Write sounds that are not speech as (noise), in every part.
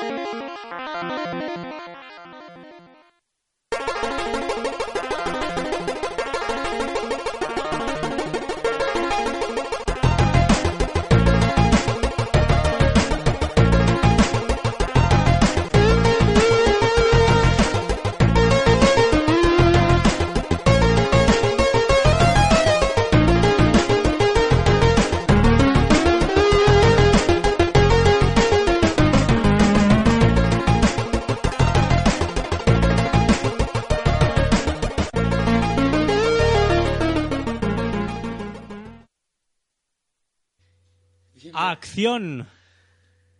you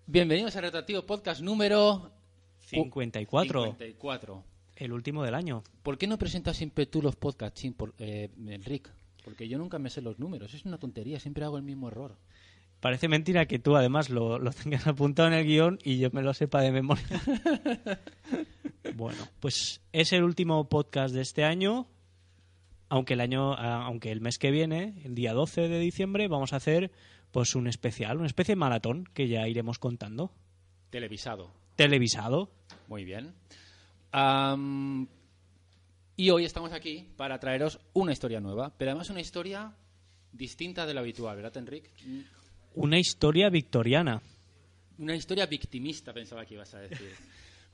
Bienvenidos a Retractivo Podcast número 54, 54. el último del año. ¿Por qué no presentas siempre tú los podcasts, Chin, por, eh, Enric? Porque yo nunca me sé los números. Es una tontería, siempre hago el mismo error. Parece mentira que tú además lo, lo tengas apuntado en el guion y yo me lo sepa de memoria. (laughs) bueno, pues es el último podcast de este año. Aunque el año, aunque el mes que viene, el día 12 de diciembre, vamos a hacer pues un especial, una especie de maratón que ya iremos contando. Televisado. Televisado. Muy bien. Y hoy estamos aquí para traeros una historia nueva, pero además una historia distinta de lo habitual, ¿verdad, Enric? Una historia victoriana. Una historia victimista, pensaba que ibas a decir.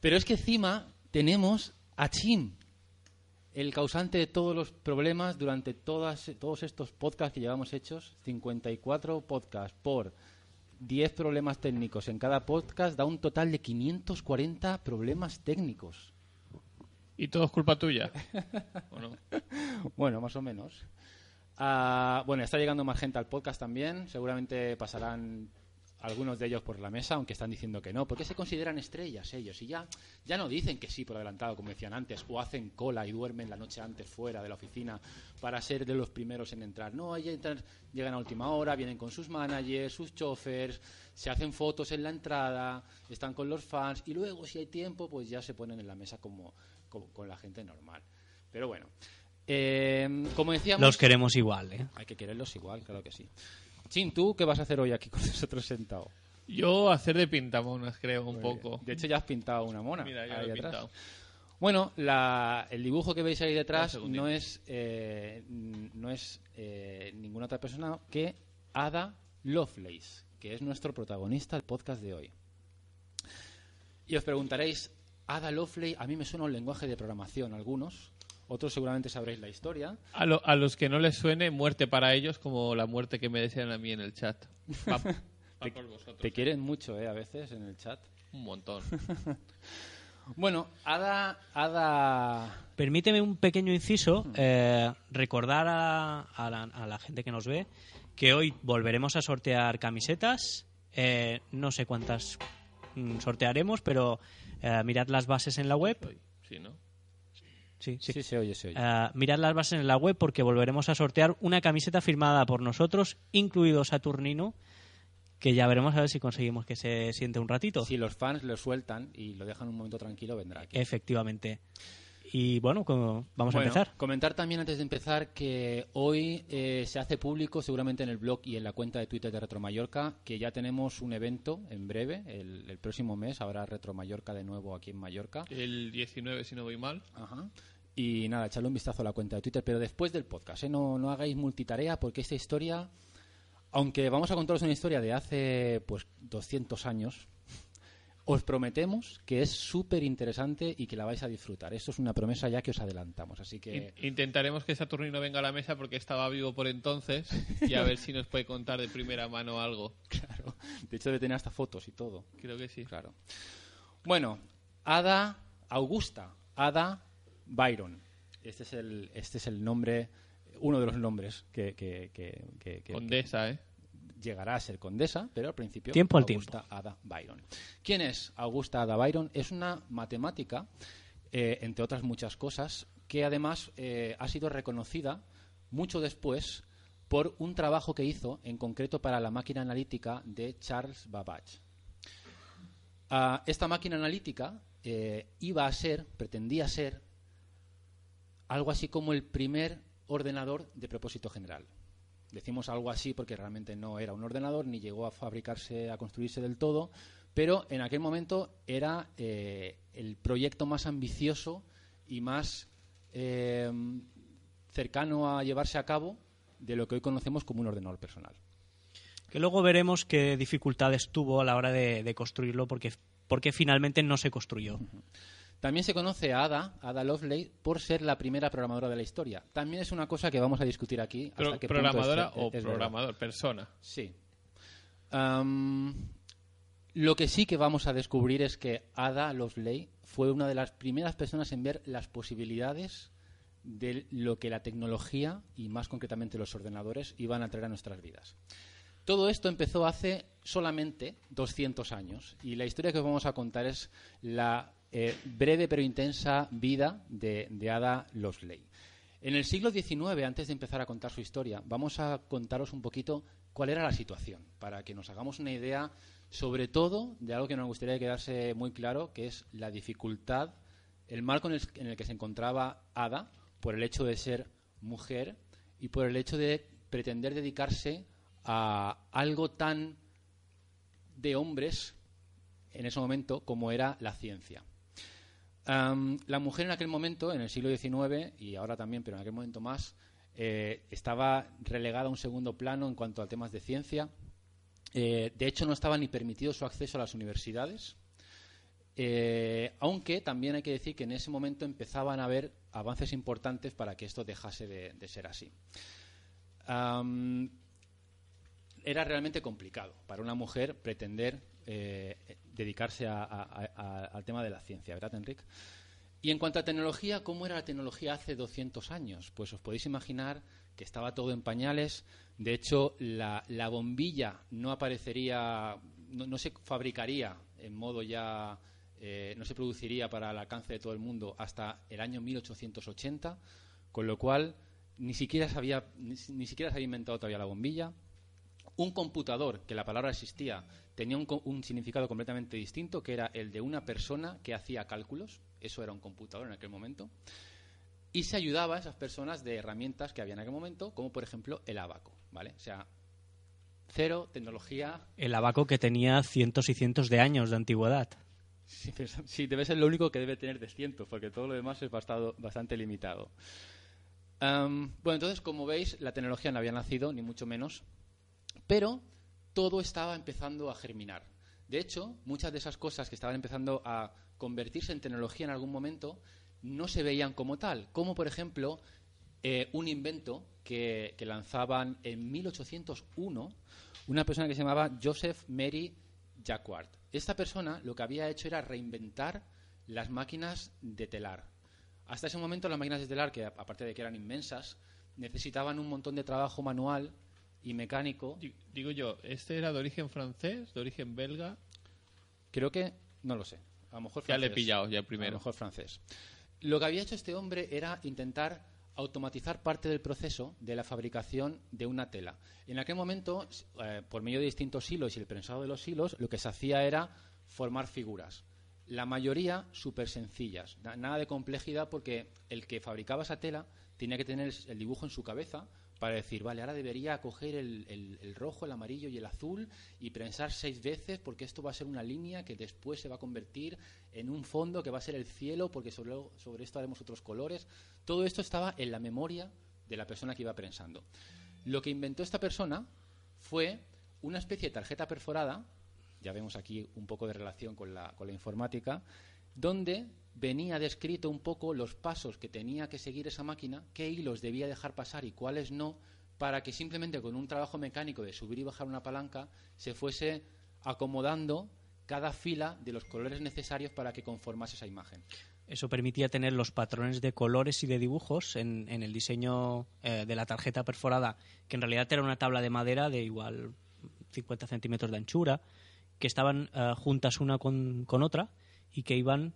Pero es que encima tenemos a Chim, el causante de todos los problemas durante todas, todos estos podcasts que llevamos hechos. 54 podcasts por 10 problemas técnicos en cada podcast da un total de 540 problemas técnicos. Y todo es culpa tuya. (laughs) ¿O no? Bueno, más o menos. Ah, bueno, está llegando más gente al podcast también. Seguramente pasarán algunos de ellos por la mesa, aunque están diciendo que no, porque se consideran estrellas ellos y ya, ya no dicen que sí por adelantado, como decían antes, o hacen cola y duermen la noche antes fuera de la oficina para ser de los primeros en entrar. No, entran- llegan a última hora, vienen con sus managers, sus chofers, se hacen fotos en la entrada, están con los fans y luego, si hay tiempo, pues ya se ponen en la mesa como, como- con la gente normal. Pero bueno, eh, como decíamos... Los queremos igual, ¿eh? Hay que quererlos igual, claro que sí. Chin, ¿tú qué vas a hacer hoy aquí con nosotros sentado? Yo hacer de pintamonas, creo, un Muy poco. bien. De hecho, ya has pintado una mona. Mira, ya ahí lo he atrás. pintado. Bueno, la- el dibujo que veis ahí detrás no es, eh, no es eh, ninguna otra persona que Ada Lovelace, que es nuestro protagonista del podcast de hoy. Y os preguntaréis, Ada Lovelace, a mí me suena un lenguaje de programación, algunos. Otros seguramente sabréis la historia. A, lo- a los que no les suene, muerte para ellos, como la muerte que me desean a mí en el chat. (laughs) Va, va por vosotros. Te quieren mucho, ¿eh? A veces en el chat. Un montón. (laughs) Bueno, Ada, Ada Permíteme un pequeño inciso, eh, recordar a, a la, a la gente que nos ve que hoy volveremos a sortear camisetas. Eh, no sé cuántas mm, sortearemos, pero eh, mirad las bases en la web. Sí, ¿no? Sí, sí. Sí, se oye, se oye. Eh, mirad las bases en la web porque volveremos a sortear una camiseta firmada por nosotros, incluido Saturnino, que ya veremos a ver si conseguimos que se siente un ratito. Si los fans lo sueltan y lo dejan un momento tranquilo, vendrá aquí. Efectivamente. Y bueno, como- vamos a Bueno, empezar. Comentar también antes de empezar que hoy eh, se hace público, seguramente en el blog y en la cuenta de Twitter de Retro Mallorca, que ya tenemos un evento en breve, el, el próximo mes habrá Retro Mallorca de nuevo aquí en Mallorca. El 19, si no voy mal. Ajá. Y nada, echarle un vistazo a la cuenta de Twitter, pero después del podcast, ¿eh? no, no hagáis multitarea porque esta historia, aunque vamos a contaros una historia de hace pues 200 años, os prometemos que es súper interesante y que la vais a disfrutar. Esto es una promesa ya que os adelantamos, así que... In- Intentaremos que Saturnino venga a la mesa porque estaba vivo por entonces y a ver si nos puede contar de primera mano algo. (laughs) Claro. De hecho, debe tener hasta fotos y todo. Creo que sí. Claro. Bueno, Ada Augusta, Ada Byron. Este es el, este es el nombre, uno de los nombres que, que- que- que- que- Condesa, ¿eh? Llegará a ser condesa, pero al principio Tiempo al Augusta Ada Byron. ¿Quién es Augusta Ada Byron? Es una matemática, eh, entre otras muchas cosas, que además eh, ha sido reconocida mucho después por un trabajo que hizo en concreto para la máquina analítica de Charles Babbage. Ah, esta máquina analítica eh, iba a ser, pretendía ser, algo así como el primer ordenador de propósito general. Decimos algo así porque realmente no era un ordenador ni llegó a fabricarse, a construirse del todo, Pero en aquel momento era eh, el proyecto más ambicioso y más eh, cercano a llevarse a cabo de lo que hoy conocemos como un ordenador personal. Que luego veremos qué dificultades tuvo a la hora de, de construirlo porque, porque finalmente no se construyó. También se conoce a Ada, Ada Lovelace, por ser la primera programadora de la historia. También es una cosa que vamos a discutir aquí. hasta Pro- qué punto es ¿Programadora o verdad. programador? Persona. Sí. Lo que sí que vamos a descubrir es que Ada Lovelace fue una de las primeras personas en ver las posibilidades de lo que la tecnología y más concretamente los ordenadores iban a traer a nuestras vidas. Todo esto empezó hace solamente 200 años y la historia que os vamos a contar es la eh, breve pero intensa vida de, Ada Lovelace. En el siglo XIX, antes de empezar a contar su historia, vamos a contaros un poquito cuál era la situación, para que nos hagamos una idea, sobre todo, de algo que nos gustaría quedarse muy claro, que es la dificultad, el marco en en el que se encontraba Ada por el hecho de ser mujer y por el hecho de pretender dedicarse a algo tan de hombres en ese momento como era la ciencia. La mujer en aquel momento, en el siglo XIX y ahora también, pero en aquel momento más, eh, estaba relegada a un segundo plano en cuanto a temas de ciencia. Eh, de hecho, no estaba ni permitido su acceso a las universidades. Eh, aunque también hay que decir que en ese momento empezaban a haber avances importantes para que esto dejase de, ser así. Era realmente complicado para una mujer pretender dedicarse a- a- al tema de la ciencia, ¿verdad, Enrique? Y en cuanto a tecnología, ¿cómo era la tecnología hace 200 años? Pues os podéis imaginar que estaba todo en pañales. De hecho, la, la bombilla no aparecería, no, se fabricaría en modo ya, eh, no se produciría para el alcance de todo el mundo hasta el año 1880, con lo cual ni siquiera se había, ni siquiera se había inventado todavía la bombilla. Un computador, que la palabra existía, tenía un, un significado completamente distinto, que era el de una persona que hacía cálculos. Eso era un computador en aquel momento. Y se ayudaba a esas personas de herramientas que había en aquel momento, como por ejemplo el abaco. ¿vale? O sea, cero tecnología. El abaco que tenía cientos y cientos de años de antigüedad. Sí, sí, debe ser lo único que debe tener de cientos, porque todo lo demás es bastado- bastante limitado. Bueno, entonces, como veis, la tecnología no había nacido, ni mucho menos, pero todo estaba empezando a germinar. De hecho, muchas de esas cosas que estaban empezando a convertirse en tecnología en algún momento no se veían como tal, como por ejemplo eh, un invento que, que lanzaban en 1801 una persona que se llamaba Joseph Mary Jacquard. Esta persona lo que había hecho era reinventar las máquinas de telar. Hasta ese momento las máquinas de telar, que aparte de que eran inmensas, necesitaban un montón de trabajo manual y mecánico. Di- Digo yo, ¿este era de origen francés, de origen belga? Creo que, no lo sé, a lo mejor Ya le he francés. pillado, ya A lo primero. mejor francés. Lo que había hecho este hombre era intentar automatizar parte del proceso de la fabricación de una tela. En aquel momento, eh, por medio de distintos hilos y el prensado de los hilos, lo que se hacía era formar figuras. La mayoría súper sencillas, na- nada de complejidad porque el que fabricaba esa tela tenía que tener el- dibujo en su cabeza para decir, vale, ahora debería coger el, el- rojo, el amarillo y el azul y prensar seis veces porque esto va a ser una línea que después se va a convertir en un fondo que va a ser el cielo porque sobre, sobre esto haremos otros colores. Todo esto estaba en la memoria de la persona que iba prensando. Lo que inventó esta persona fue una especie de tarjeta perforada, ya vemos aquí un poco de relación con la, con la informática, donde venía descrito un poco los pasos que tenía que seguir esa máquina, qué hilos debía dejar pasar y cuáles no, para que simplemente con un trabajo mecánico de subir y bajar una palanca se fuese acomodando cada fila de los colores necesarios para que conformase esa imagen. Eso permitía tener los patrones de colores y de dibujos en, el diseño eh, de la tarjeta perforada, que en realidad era una tabla de madera de igual 50 centímetros de anchura, que estaban eh, juntas una con, con otra y que iban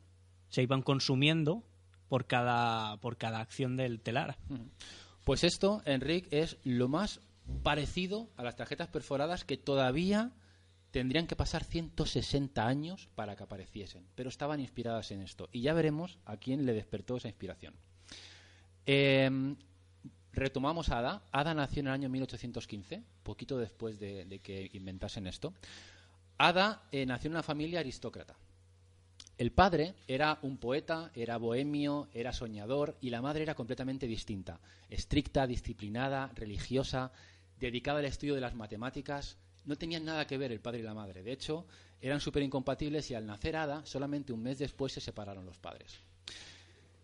se iban consumiendo por cada, por cada acción del telar. Pues esto, Enrique, es lo más parecido a las tarjetas perforadas que todavía tendrían que pasar 160 años para que apareciesen, pero estaban inspiradas en esto. Y ya veremos a quién le despertó esa inspiración. Eh, retomamos a Ada. Ada nació en el año 1815, poquito después de, de que inventasen esto. Ada eh, nació en una familia aristócrata. El padre era un poeta, era bohemio, era soñador y la madre era completamente distinta. Estricta, disciplinada, religiosa, dedicada al estudio de las matemáticas. No tenían nada que ver el padre y la madre. De hecho, eran súper incompatibles y al nacer Ada, solamente un mes después se separaron los padres.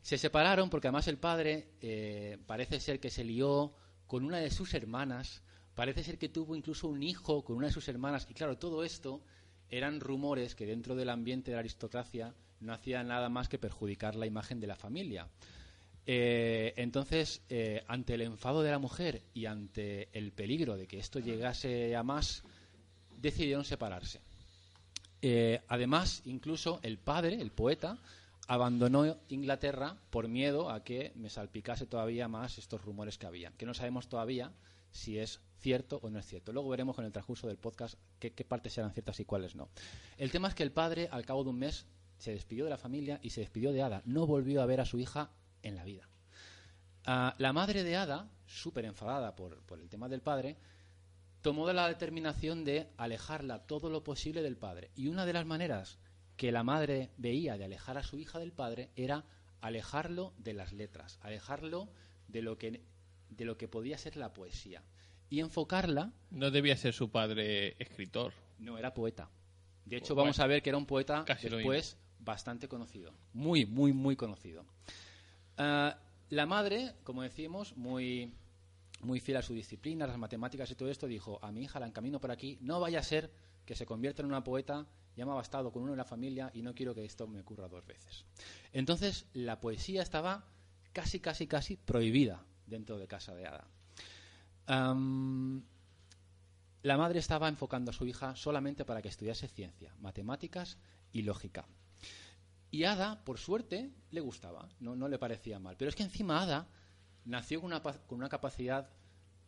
Se separaron porque además el padre eh, parece ser que se lió con una de sus hermanas, parece ser que tuvo incluso un hijo con una de sus hermanas. Y claro, todo esto eran rumores que dentro del ambiente de la aristocracia no hacían nada más que perjudicar la imagen de la familia. Eh, entonces, eh, ante el enfado de la mujer y ante el peligro de que esto llegase a más, decidieron separarse. Eh, además, incluso el padre, el poeta, abandonó Inglaterra por miedo a que me salpicase todavía más estos rumores que había, que no sabemos todavía si es cierto o no es cierto. Luego veremos con el transcurso del podcast qué, partes serán ciertas y cuáles no. El tema es que el padre, al cabo de un mes, se despidió de la familia y se despidió de Ada. No volvió a ver a su hija en la vida. Ah, la madre de Ada, súper enfadada por, por el tema del padre, tomó la determinación de alejarla todo lo posible del padre. Y una de las maneras que la madre veía de alejar a su hija del padre era alejarlo de las letras, alejarlo de lo que, de lo que podía ser la poesía y enfocarla. No debía ser su padre escritor. No, era poeta. De hecho, vamos a ver que era un poeta después bastante conocido. Muy, muy, muy conocido. Ah, la madre, como decimos, muy, muy fiel a su disciplina, a las matemáticas y todo esto, dijo, a mi hija la encamino por aquí, no vaya a ser que se convierta en una poeta, ya me ha bastado con uno en la familia y no quiero que esto me ocurra dos veces. Entonces, la poesía estaba casi, casi, casi prohibida dentro de Casa de La madre estaba enfocando a su hija solamente para que estudiase ciencia, matemáticas y lógica. Y Ada, por suerte, le gustaba, no, no le parecía mal. Pero es que encima Ada nació con una, con una capacidad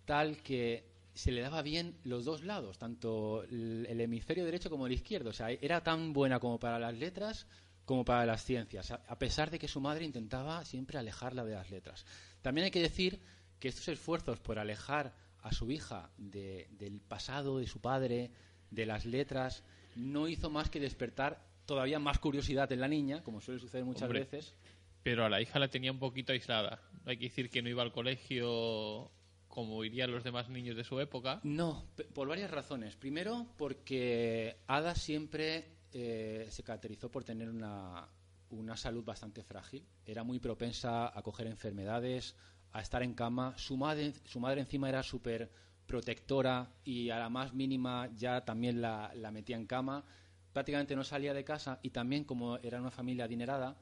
tal que se le daba bien los dos lados, tanto el, hemisferio derecho como el izquierdo. O sea, era tan buena como para las letras como para las ciencias, a pesar de que su madre intentaba siempre alejarla de las letras. También hay que decir que estos esfuerzos por alejar a su hija del pasado de su padre, de las letras, no hizo más que despertar todavía más curiosidad en la niña, como suele suceder muchas veces. Pero a la hija la tenía un poquito aislada. Hay que decir que no iba al colegio como irían los demás niños de su época. No, por varias razones. Primero, porque Ada siempre eh, se caracterizó por tener una, una salud bastante frágil. Era muy propensa a coger enfermedades, a estar en cama. Su madre, su madre encima era súper protectora y a la más mínima ya también la, la, metía en cama. Prácticamente no salía de casa y también, como era una familia adinerada,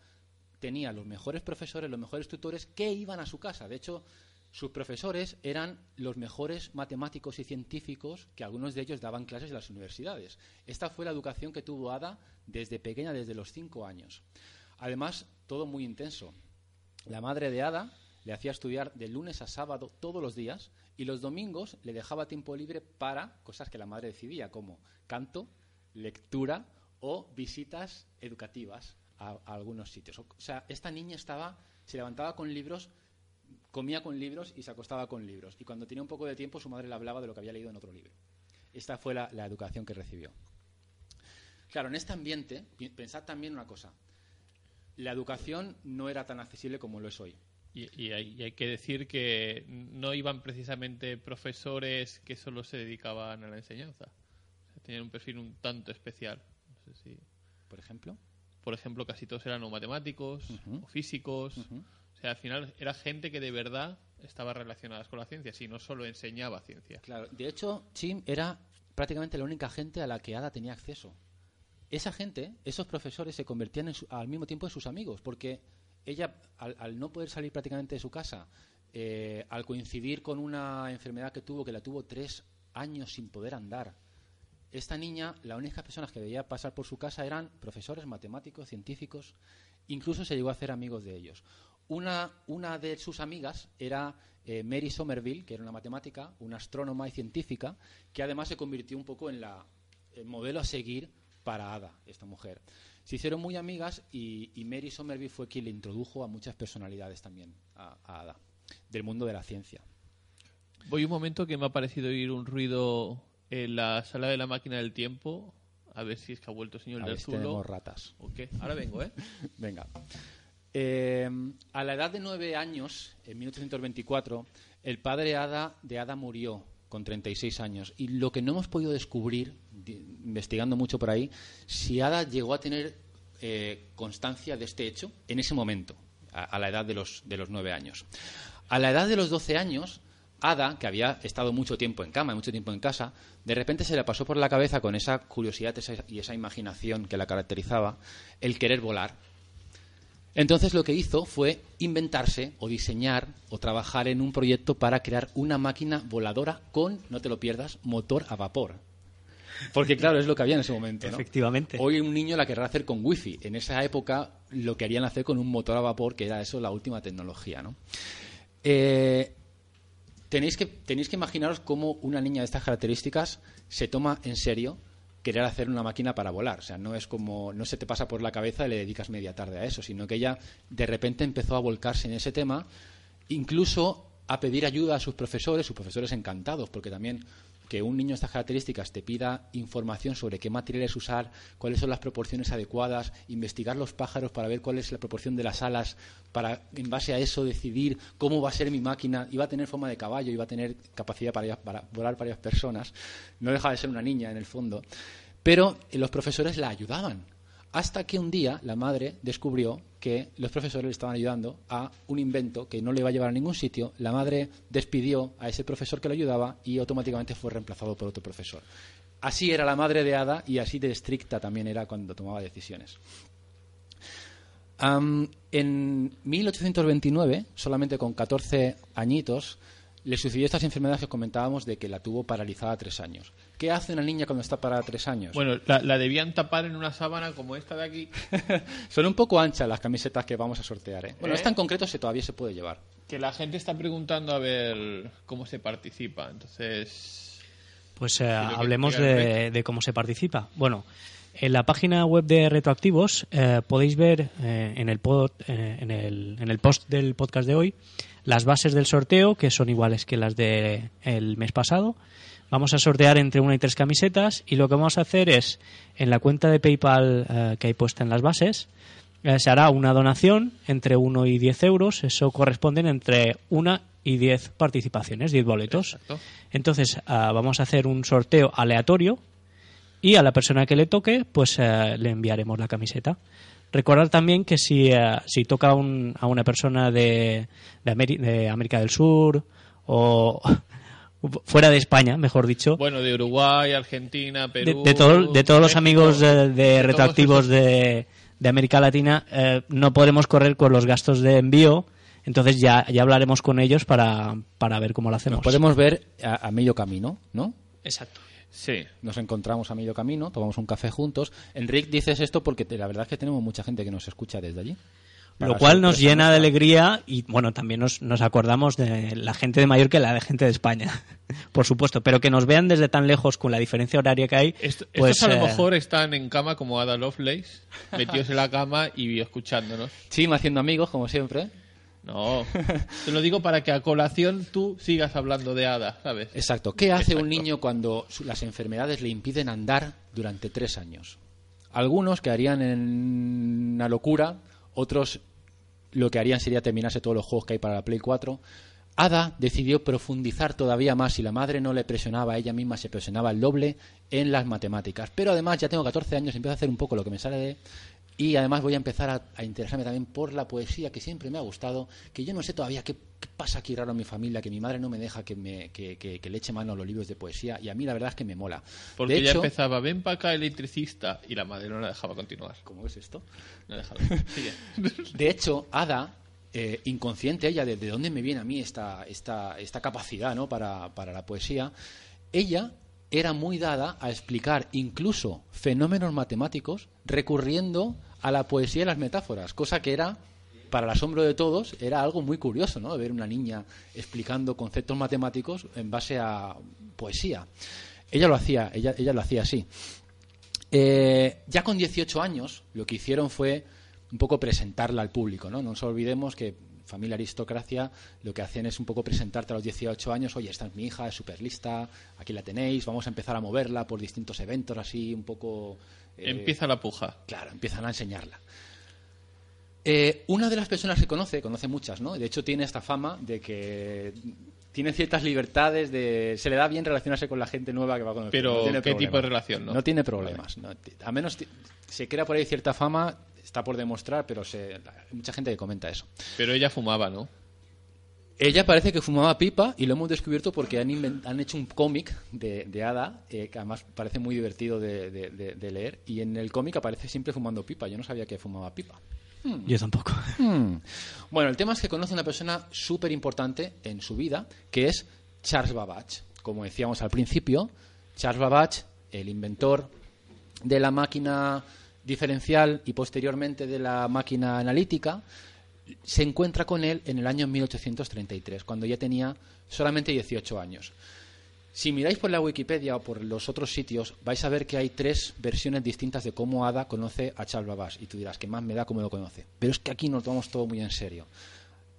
tenía los mejores profesores, los mejores tutores que iban a su casa. De hecho, sus profesores eran los mejores matemáticos y científicos que algunos de ellos daban clases en las universidades. Esta fue la educación que tuvo Ada desde pequeña, desde los cinco años. Además, todo muy intenso. La madre de Ada le hacía estudiar de lunes a sábado todos los días y los domingos le dejaba tiempo libre para cosas que la madre decidía, como canto, lectura o visitas educativas a, algunos sitios. O sea, esta niña estaba, se levantaba con libros, comía con libros y se acostaba con libros. Y cuando tenía un poco de tiempo, su madre le hablaba de lo que había leído en otro libro. Esta fue la, la educación que recibió. Claro, en este ambiente, pensad también una cosa. La educación no era tan accesible como lo es hoy. Y, hay, que decir que no iban precisamente profesores que solo se dedicaban a la enseñanza. tenían un perfil un tanto especial. No sé si... ¿Por ejemplo? Por ejemplo, casi todos eran o matemáticos o físicos. O sea, al final era gente que de verdad estaba relacionada con la ciencia, si no solo enseñaba ciencia. Claro, de hecho, Chim era prácticamente la única gente a la que Ada tenía acceso. Esa gente, esos profesores, se convertían al mismo tiempo en sus amigos, porque ella, al, no poder salir prácticamente de su casa, eh, al coincidir con una enfermedad que tuvo, que la tuvo tres años sin poder andar, esta niña, las únicas personas que veía pasar por su casa eran profesores, matemáticos, científicos, incluso se llegó a hacer amigos de ellos. Una, de sus amigas era eh, Mary Somerville, que era una matemática, una astrónoma y científica, que además se convirtió un poco en el modelo a seguir para Ada, esta mujer. Se hicieron muy amigas y, Mary Somerville fue quien le introdujo a muchas personalidades también a, Ada, del mundo de la ciencia. Voy un momento que me ha parecido oír un ruido en la sala de la máquina del tiempo. A ver si es que ha vuelto el señor A del ver si Zulo. tenemos ratas. ¿O qué? Ahora vengo, ¿eh? (laughs) Venga. Eh, a la edad de nueve años, en 1824, el padre Ada, de Ada murió con 36 años. Y lo que no hemos podido descubrir, investigando mucho por ahí, si Ada llegó a tener eh, constancia de este hecho en ese momento, a, la edad de los, de los nueve años. A la edad de los 12 años, Ada, que había estado mucho tiempo en cama, mucho tiempo en casa, de repente se le pasó por la cabeza con esa curiosidad y esa imaginación que la caracterizaba, el querer volar. Entonces lo que hizo fue inventarse o diseñar o trabajar en un proyecto para crear una máquina voladora con, no te lo pierdas, motor a vapor. Porque claro, es lo que había en ese momento. ¿no? Efectivamente. Hoy un niño la querrá hacer con wifi. En esa época lo querían hacer con un motor a vapor, que era eso la última tecnología. ¿no? Eh, tenéis, que, tenéis que imaginaros cómo una niña de estas características se toma en serio querer hacer una máquina para volar. O sea, no es como, no se te pasa por la cabeza y le dedicas media tarde a eso, sino que ella de repente empezó a volcarse en ese tema, incluso a pedir ayuda a sus profesores, sus profesores encantados, porque también que un niño de estas características te pida información sobre qué materiales usar, cuáles son las proporciones adecuadas, investigar los pájaros para ver cuál es la proporción de las alas, para en base a eso decidir cómo va a ser mi máquina, iba a tener forma de caballo, iba a tener capacidad para, para volar varias personas, no deja de ser una niña en el fondo, pero eh, los profesores la ayudaban. Hasta que un día la madre descubrió que los profesores le estaban ayudando a un invento que no le iba a llevar a ningún sitio. La madre despidió a ese profesor que le ayudaba y automáticamente fue reemplazado por otro profesor. Así era la madre de Ada y así de estricta también era cuando tomaba decisiones. En 1829, solamente con 14 añitos, le sucedió estas enfermedades que comentábamos de que la tuvo paralizada tres años. ¿Qué hace una niña cuando está parada tres años? Bueno, la, la debían tapar en una sábana como esta de aquí. (laughs) Son un poco anchas las camisetas que vamos a sortear. ¿eh? Bueno, ¿Eh? esta en concreto se todavía se puede llevar. Que la gente está preguntando a ver cómo se participa. Entonces, Pues eh, hablemos de cómo se participa. Bueno, en la página web de Retroactivos eh, podéis ver eh, en, el pod- eh, en, el, en el post del podcast de hoy las bases del sorteo, que son iguales que las del mes pasado. Vamos a sortear entre una y tres camisetas y lo que vamos a hacer es, en la cuenta de PayPal eh, que hay puesta en las bases, se hará una donación entre 1 y 10 euros. Eso corresponden entre una y 10 participaciones, 10 boletos. Exacto. Entonces, ah, vamos a hacer un sorteo aleatorio y a la persona que le toque, pues eh, le enviaremos la camiseta. Recordar también que si, eh, si toca a un- a una persona de, de, de América del Sur o (laughs) fuera de España, mejor dicho, bueno, de Uruguay, Argentina, de, Perú. de todo- de todos los amigos de, de retroactivos de, de América Latina, eh, no podremos correr con los gastos de envío. Entonces ya, ya hablaremos con ellos para, para ver cómo lo hacemos. Nos podemos ver a, a medio camino, ¿no? Exacto. Sí. Nos encontramos a medio camino, tomamos un café juntos. Enric, dices esto porque te- la verdad es que tenemos mucha gente que nos escucha desde allí. Lo cual nos llena de alegría y bueno, también nos, nos acordamos de la gente de Mallorca y la de gente de España, (laughs) por supuesto, pero que nos vean desde tan lejos con la diferencia horaria que hay, Esto- pues estos a lo eh, mejor están en cama como Ada Lovelace, metidos en la cama y escuchándonos. (laughs) Sí, me haciendo amigos, como siempre. No, te lo digo para que a colación tú sigas hablando de Ada, ¿sabes? Exacto. ¿Qué hace un niño cuando las enfermedades le impiden andar durante tres años? Algunos quedarían en una locura, otros lo que harían sería terminarse todos los juegos que hay para la Play 4. Ada decidió profundizar todavía más y la madre no le presionaba, ella misma se presionaba el doble en las matemáticas. Pero además ya tengo 14 años, empiezo a hacer un poco lo que me sale de... Y además voy a empezar a, a interesarme también por la poesía, que siempre me ha gustado, que yo no sé todavía qué, qué pasa aquí raro en mi familia, que mi madre no me deja que, me, que, que- que le eche mano a los libros de poesía, y a mí la verdad es que me mola. Porque de ya hecho, empezaba, ven para acá electricista, y la madre no la dejaba continuar. ¿Cómo es esto? No dejaba. (laughs) Sigue. De hecho, Ada, eh, inconsciente ella, de, de dónde me viene a mí esta, esta, esta capacidad ¿no? para, para la poesía, ella era muy dada a explicar incluso fenómenos matemáticos recurriendo a la poesía y las metáforas, cosa que era, para el asombro de todos, era algo muy curioso, ¿no? Ver una niña explicando conceptos matemáticos en base a poesía. Ella lo hacía, ella, ella lo hacía así. Eh, ya con 18 años, lo que hicieron fue un poco presentarla al público, ¿no? No nos olvidemos que familia aristocracia lo que hacen es un poco presentarte a los 18 años, oye, esta es mi hija, es súper lista, aquí la tenéis, vamos a empezar a moverla por distintos eventos así un poco... eh, Empieza la puja. Claro, empiezan a enseñarla. Eh, una de las personas que conoce, conoce muchas, ¿no? De hecho tiene esta fama de que tiene ciertas libertades, de se le da bien relacionarse con la gente nueva que va a conocer. Pero, No ¿qué tipo de relación, no? No tiene problemas. no. a menos se crea por ahí cierta fama, está por demostrar, pero se, hay mucha gente que comenta eso. Pero ella fumaba, ¿no? Ella parece que fumaba pipa y lo hemos descubierto porque han, han hecho un cómic de, de Ada, eh, que además parece muy divertido de, de- de- de leer, y en el cómic aparece siempre fumando pipa. Yo no sabía que fumaba pipa. Yo tampoco. (laughs) Hmm. Bueno, el tema es que conoce a una persona súper importante en su vida, que es Charles Babbage. Como decíamos al principio, Charles Babbage, el inventor de la máquina diferencial y posteriormente de la máquina analítica, se encuentra con él en el año 1833, cuando ya tenía solamente 18 años. Si miráis por la Wikipedia o por los otros sitios, vais a ver que hay tres versiones distintas de cómo Ada conoce a Charles Babbage. Y tú dirás, ¿qué más me da cómo lo conoce? Pero es que aquí nos tomamos todo muy en serio.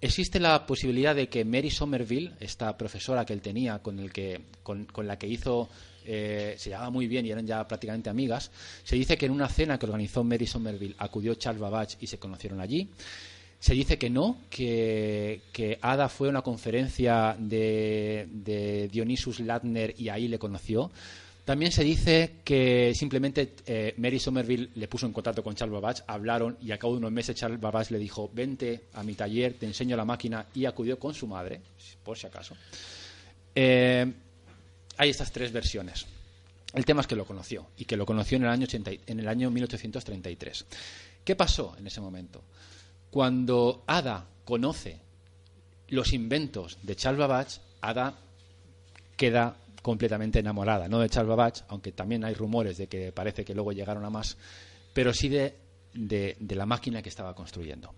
Existe la posibilidad de que Mary Somerville, esta profesora que él tenía, con, el que, con, con la que hizo, eh, se llevaba muy bien y eran ya prácticamente amigas, se dice que en una cena que organizó Mary Somerville acudió Charles Babbage y se conocieron allí. Se dice que no, que, que Ada fue a una conferencia de, de Dionysus Latner y ahí le conoció. También se dice que simplemente eh, Mary Somerville le puso en contacto con Charles Babbage, hablaron y a cabo de unos meses Charles Babbage le dijo, vente a mi taller, te enseño la máquina y acudió con su madre, por si acaso. Eh, hay estas tres versiones. El tema es que lo conoció y que lo conoció en el año, 80 y- en el año 1833. ¿Qué pasó en ese momento? Cuando Ada conoce los inventos de Charles Babbage, Ada queda completamente enamorada, no de Charles Babbage, aunque también hay rumores de que parece que luego llegaron a más, pero sí de, de- la máquina que estaba construyendo.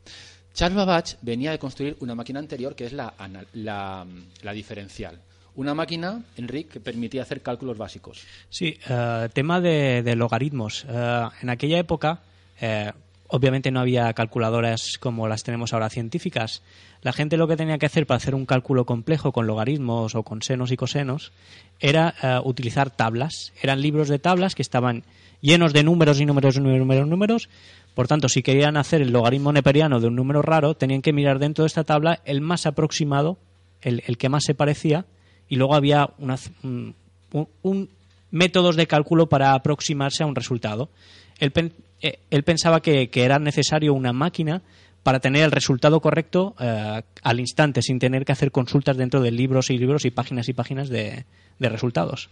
Charles Babbage venía de construir una máquina anterior que es la, la diferencial. Una máquina, Enrique, que permitía hacer cálculos básicos. Sí, eh, tema de, logaritmos. Eh, en aquella época, eh, obviamente no había calculadoras como las tenemos ahora científicas. La gente lo que tenía que hacer para hacer un cálculo complejo con logaritmos o con senos y cosenos era eh, utilizar tablas. Eran libros de tablas que estaban llenos de números y números y números, números, números. Por tanto, si querían hacer el logaritmo neperiano de un número raro, tenían que mirar dentro de esta tabla el más aproximado, el que más se parecía, y luego había una, un, métodos de cálculo para aproximarse a un resultado. Él, eh, pensaba que, era necesario una máquina para tener el resultado correcto eh, al instante, sin tener que hacer consultas dentro de libros y libros y páginas y páginas de, de resultados.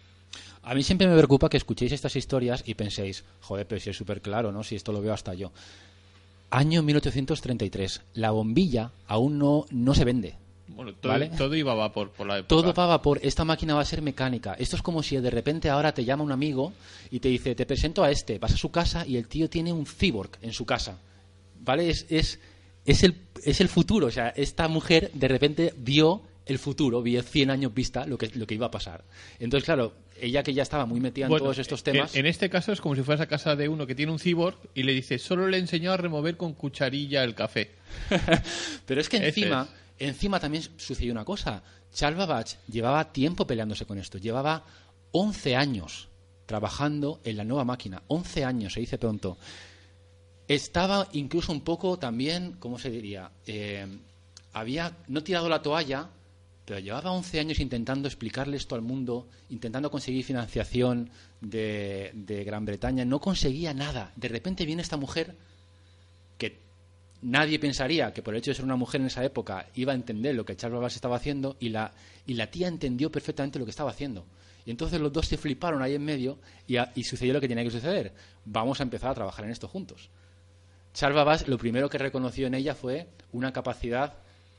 A mí siempre me preocupa que escuchéis estas historias y penséis, joder, pero si es súper claro, ¿no? Si esto lo veo hasta yo. Año 1833. La bombilla aún no, no se vende. Bueno, todo, ¿Vale? todo iba a vapor por la época. Todo va a vapor. Esta máquina va a ser mecánica. Esto es como si de repente ahora te llama un amigo y te dice, te presento a este. Vas a su casa y el tío tiene un cyborg en su casa. ¿Vale? Es, es, es, el, es el futuro. O sea, esta mujer de repente vio el futuro, vio 100 años vista lo que, lo que iba a pasar. Entonces, claro, ella que ya estaba muy metida en Bueno, todos estos temas... En, este caso es como si fueras a casa de uno que tiene un cyborg y le dice, solo le enseñó a remover con cucharilla el café. (laughs) Pero es que encima, encima también sucedió una cosa. Charles Babbage llevaba tiempo peleándose con esto. Llevaba 11 años trabajando en la nueva máquina. 11 años, se dice pronto. Estaba incluso un poco también, ¿cómo se diría? Eh, había no tirado la toalla, pero llevaba 11 años intentando explicarle esto al mundo, intentando conseguir financiación de, Gran Bretaña. No conseguía nada. De repente viene esta mujer nadie pensaría que por el hecho de ser una mujer en esa época iba a entender lo que Charles Babbage estaba haciendo y la, y la tía entendió perfectamente lo que estaba haciendo. Y entonces los dos se fliparon ahí en medio y, y sucedió lo que tenía que suceder. Vamos a empezar a trabajar en esto juntos. Charles Babbage lo primero que reconoció en ella fue una capacidad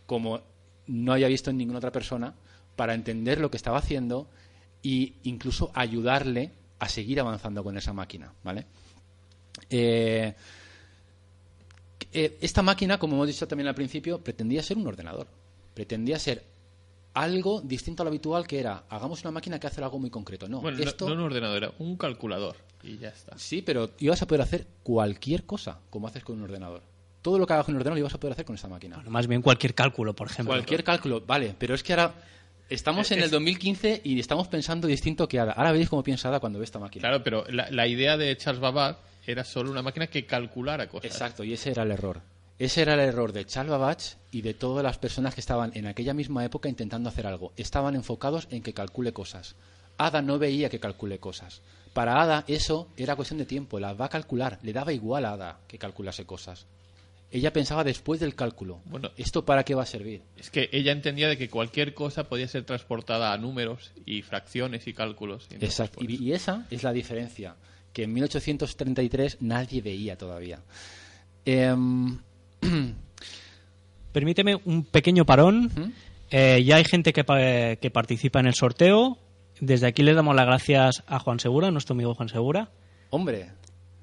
como no había visto en ninguna otra persona para entender lo que estaba haciendo e incluso ayudarle a seguir avanzando con esa máquina, ¿vale? Eh, eh, esta máquina, como hemos dicho también al principio, pretendía ser un ordenador. Pretendía ser algo distinto a lo habitual que era, hagamos una máquina que hace algo muy concreto. No, Bueno, esto... no, un ordenador, era un calculador. Y ya está. Sí, pero ibas a poder hacer cualquier cosa como haces con un ordenador. Todo lo que hagas con el ordenador lo ibas a poder hacer con esta máquina. Bueno, más bien cualquier cálculo, por ejemplo. Cualquier cálculo, vale, pero es que ahora estamos en el 2015 y estamos pensando distinto que Ada. Ahora veis cómo piensa Ada cuando ve esta máquina. Claro, pero la, la idea de Charles Babbage era solo una máquina que calculara cosas. Exacto, y ese era el error. Ese era el error de Charles Babbage y de todas las personas que estaban en aquella misma época intentando hacer algo. Estaban enfocados en que calcule cosas. Ada no veía que calcule cosas. Para Ada eso era cuestión de tiempo, la va a calcular. Le daba igual a Ada que calculase cosas. Ella pensaba después del cálculo. Bueno. ¿esto para qué va a servir? Es que ella entendía de que cualquier cosa podía ser transportada a números y fracciones y cálculos. Y Exacto. Y, y esa es la diferencia, que en 1833 nadie veía todavía. Em, (clears throat) Permíteme un pequeño parón. Eh, ya hay gente que, pa- que participa en el sorteo. Desde aquí les damos las gracias a Juan Segura, nuestro amigo Juan Segura. hombre,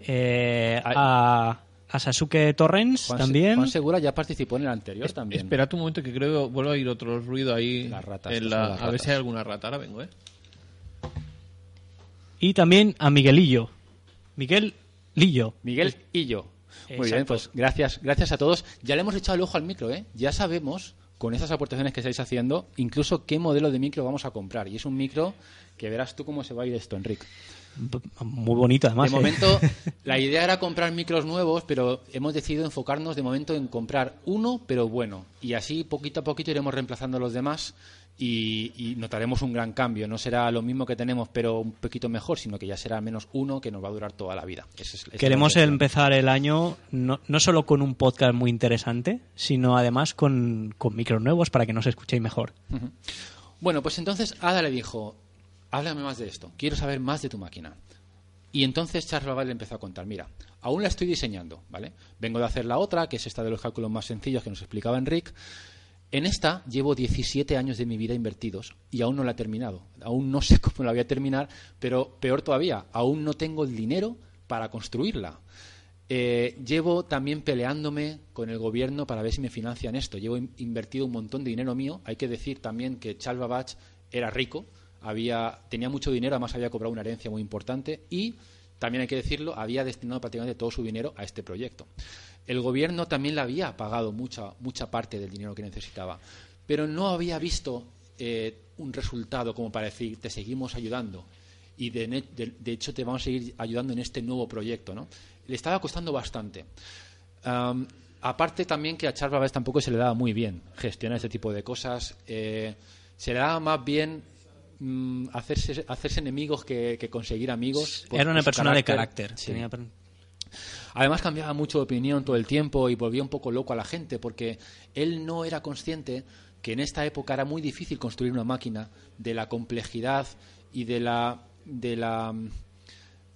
Eh, a, a Sasuke Torrens Juan, Se- también. Juan Segura ya participó en el anterior es- también. Esperad un momento que creo que vuelvo a oír otro ruido ahí. Las ratas, en estas la- son las a ver si hay alguna rata. Ahora vengo, ¿eh? Y también a Miguelillo. Miguel Lillo. Miguel yo. Muy bien, pues gracias, gracias a todos. Ya le hemos echado el ojo al micro, ¿eh? Ya sabemos, con estas aportaciones que estáis haciendo, incluso qué modelo de micro vamos a comprar. Y es un micro que verás tú cómo se va a ir esto, Enrique. Muy bonito, además. de ¿eh? momento, (laughs) la idea era comprar micros nuevos, pero hemos decidido enfocarnos de momento en comprar uno, pero bueno. Y así, poquito a poquito, iremos reemplazando a los demás y, y notaremos un gran cambio. No será lo mismo que tenemos, pero un poquito mejor, sino que ya será menos uno que nos va a durar toda la vida. Es- Queremos empezar el año no, no solo con un podcast muy interesante, sino además con, con micros nuevos para que nos escuchéis mejor. Bueno, pues entonces Ada le dijo, háblame más de esto, quiero saber más de tu máquina. Y entonces Charles Babbage le empezó a contar, mira, aún la estoy diseñando, ¿vale? Vengo de hacer la otra, que es esta de los cálculos más sencillos que nos explicaba Enric. En esta llevo 17 años de mi vida invertidos y aún no la he terminado. Aún no sé (laughs) cómo la voy a terminar, pero peor todavía, aún no tengo el dinero para construirla. Eh, llevo también peleándome con el gobierno para ver si me financian esto. Llevo in- invertido un montón de dinero mío. Hay que decir también que Charles Babbage era rico, había, tenía mucho dinero, además había cobrado una herencia muy importante y también hay que decirlo, había destinado prácticamente todo su dinero a este proyecto. El gobierno también le había pagado mucha, mucha parte del dinero que necesitaba, pero no había visto eh, un resultado como para decir, te seguimos ayudando y de, ne- de- de hecho te vamos a seguir ayudando en este nuevo proyecto. ¿no? Le estaba costando bastante. Aparte también que a Charles Babbage tampoco se le daba muy bien gestionar este tipo de cosas. eh, se le daba más bien mm, hacerse, hacerse enemigos que, que conseguir amigos. Era una persona de carácter. Sí. Tenía Además cambiaba mucho de opinión todo el tiempo y volvía un poco loco a la gente porque él no era consciente que en esta época era muy difícil construir una máquina de la complejidad y de la de la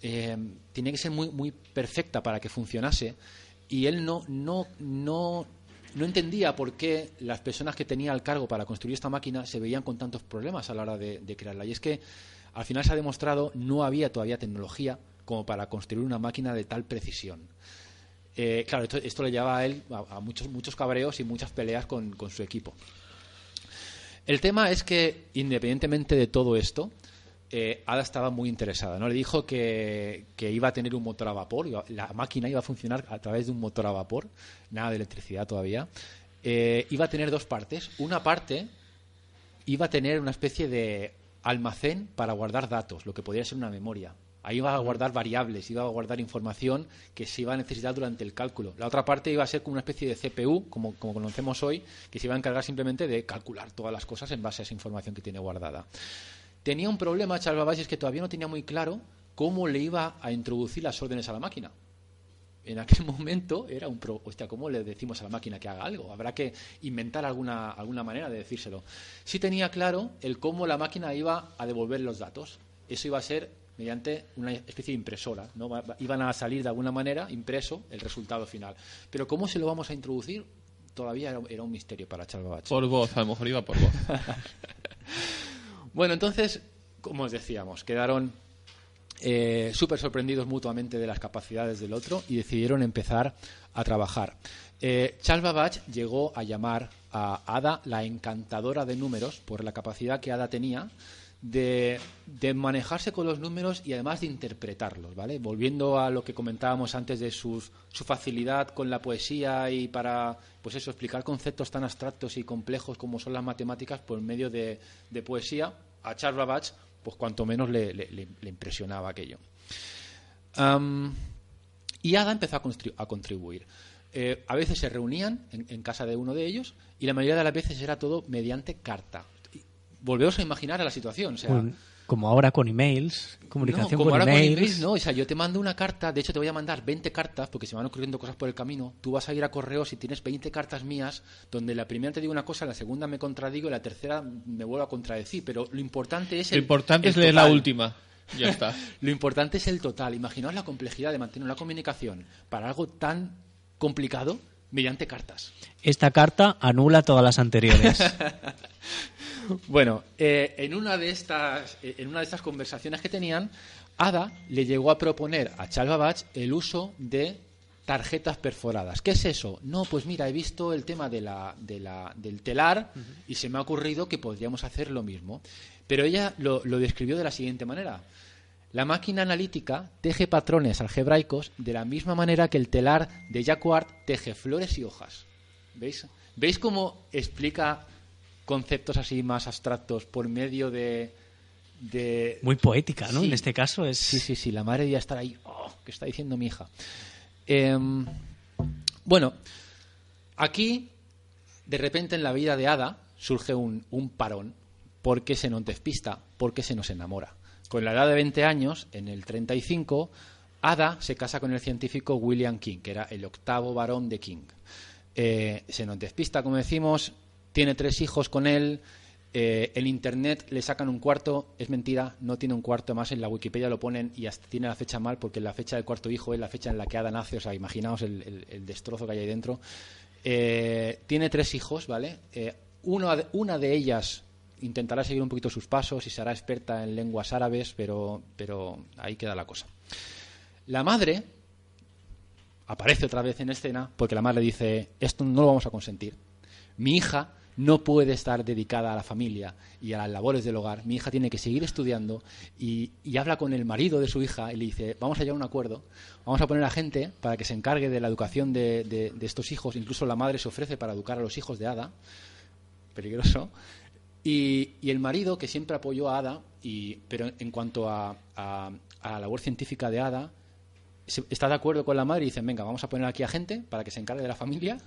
eh, tenía que ser muy muy perfecta para que funcionase y él no no no no entendía por qué las personas que tenía al cargo para construir esta máquina se veían con tantos problemas a la hora de, de crearla. Y es que al final se ha demostrado no había todavía tecnología como para construir una máquina de tal precisión. Eh, claro, esto, le llevaba a él a, muchos, muchos cabreos y muchas peleas con, su equipo. El tema es que, independientemente de todo esto, eh, Ada estaba muy interesada. ¿no? Le dijo que, iba a tener un motor a vapor, la máquina iba a funcionar a través de un motor a vapor, nada de electricidad todavía. Eh, iba a tener dos partes. Una parte iba a tener una especie de almacén para guardar datos, lo que podría ser una memoria. Ahí iba a guardar variables, iba a guardar información que se iba a necesitar durante el cálculo. La otra parte iba a ser como una especie de CPU, como, como conocemos hoy, que se iba a encargar simplemente de calcular todas las cosas en base a esa información que tiene guardada. Tenía un problema, Charles Babbage, es que todavía no tenía muy claro cómo le iba a introducir las órdenes a la máquina. En aquel (laughs) momento era un pro, hostia, ¿cómo le decimos a la máquina que haga algo? Habrá que inventar alguna, alguna manera de decírselo. Sí tenía claro el cómo la máquina iba a devolver los datos. Eso iba a ser mediante una especie de impresora. ¿no? Iban a salir de alguna manera impreso el resultado final. Pero ¿cómo se lo vamos a introducir? Todavía era, un misterio para Charles. Por voz, a lo mejor iba por voz. (laughs) Bueno, entonces, como os decíamos, quedaron eh, súper sorprendidos mutuamente de las capacidades del otro y decidieron empezar a trabajar. Eh, Charles Babbage llegó a llamar a Ada la encantadora de números por la capacidad que Ada tenía de, de manejarse con los números y además de interpretarlos, ¿vale? Volviendo a lo que comentábamos antes de sus, su facilidad con la poesía y para, pues eso, explicar conceptos tan abstractos y complejos como son las matemáticas por medio de, de poesía, a Charles Babbage, pues cuanto menos le, le- le- impresionaba aquello. Y Ada empezó a, a contribuir. Eh, a veces se reunían en casa de uno de ellos y la mayoría de las veces era todo mediante carta. Volveos a imaginar a la situación. O sea, como ahora con emails, comunicación no, como por ahora emails. con emails, no. O sea, yo te mando una carta, de hecho te voy a mandar 20 cartas porque se van ocurriendo cosas por el camino. Tú vas a ir a correos y tienes 20 cartas mías donde la primera te digo una cosa, la segunda me contradigo y la tercera me vuelvo a contradecir. Pero lo importante es Lo el importante el es leer la total. última. Ya está. (laughs) Lo importante es el total. Imaginaos la complejidad de mantener una comunicación para algo tan complicado mediante cartas. Esta carta anula todas las anteriores. (laughs) Bueno, eh, en una de estas eh, en una de estas conversaciones que tenían, Ada le llegó a proponer a Charles Babbage el uso de tarjetas perforadas. ¿Qué es eso? No, pues mira, he visto el tema de la, de la- del telar y se me ha ocurrido que podríamos hacer lo mismo. Pero ella lo, lo describió de la siguiente manera. La máquina analítica teje patrones algebraicos de la misma manera que el telar de Jacquard teje flores y hojas. ¿Veis? ¿Veis cómo explica conceptos así más abstractos por medio de... de Muy poética, ¿no? Sí. En este caso es... Sí, sí, sí, la madre debía estar ahí. Oh, ¿Qué está diciendo mi hija? Em, bueno, aquí, de repente en la vida de Ada surge un, un parón. porque se nos despista? Porque se nos enamora. Con la edad de 20 años, en el 35, Ada se casa con el científico William King, que era el octavo varón de King. Eh, se nos despista, como decimos, tiene tres hijos con él. eh, en internet le sacan un cuarto, es mentira, no tiene un cuarto más, en la Wikipedia lo ponen y hasta tiene la fecha mal porque la fecha del cuarto hijo es la fecha en la que Ada nace, o sea, imaginaos el, destrozo que hay ahí dentro. Eh, tiene tres hijos, ¿vale? Eh, una de ellas intentará seguir un poquito sus pasos y será experta en lenguas árabes, pero, pero ahí queda la cosa. La madre aparece otra vez en escena porque la madre dice, esto no lo vamos a consentir. Mi hija no puede estar dedicada a la familia y a las labores del hogar. Mi hija tiene que seguir estudiando y, habla con el marido de su hija y le dice, vamos a llegar a un acuerdo, vamos a poner a gente para que se encargue de la educación de, estos hijos. Incluso la madre se ofrece para educar a los hijos de Ada. Peligroso. Y, el marido, que siempre apoyó a Ada, pero en cuanto a, la labor científica de Ada, está de acuerdo con la madre y dicen, venga, vamos a poner aquí a gente para que se encargue de la familia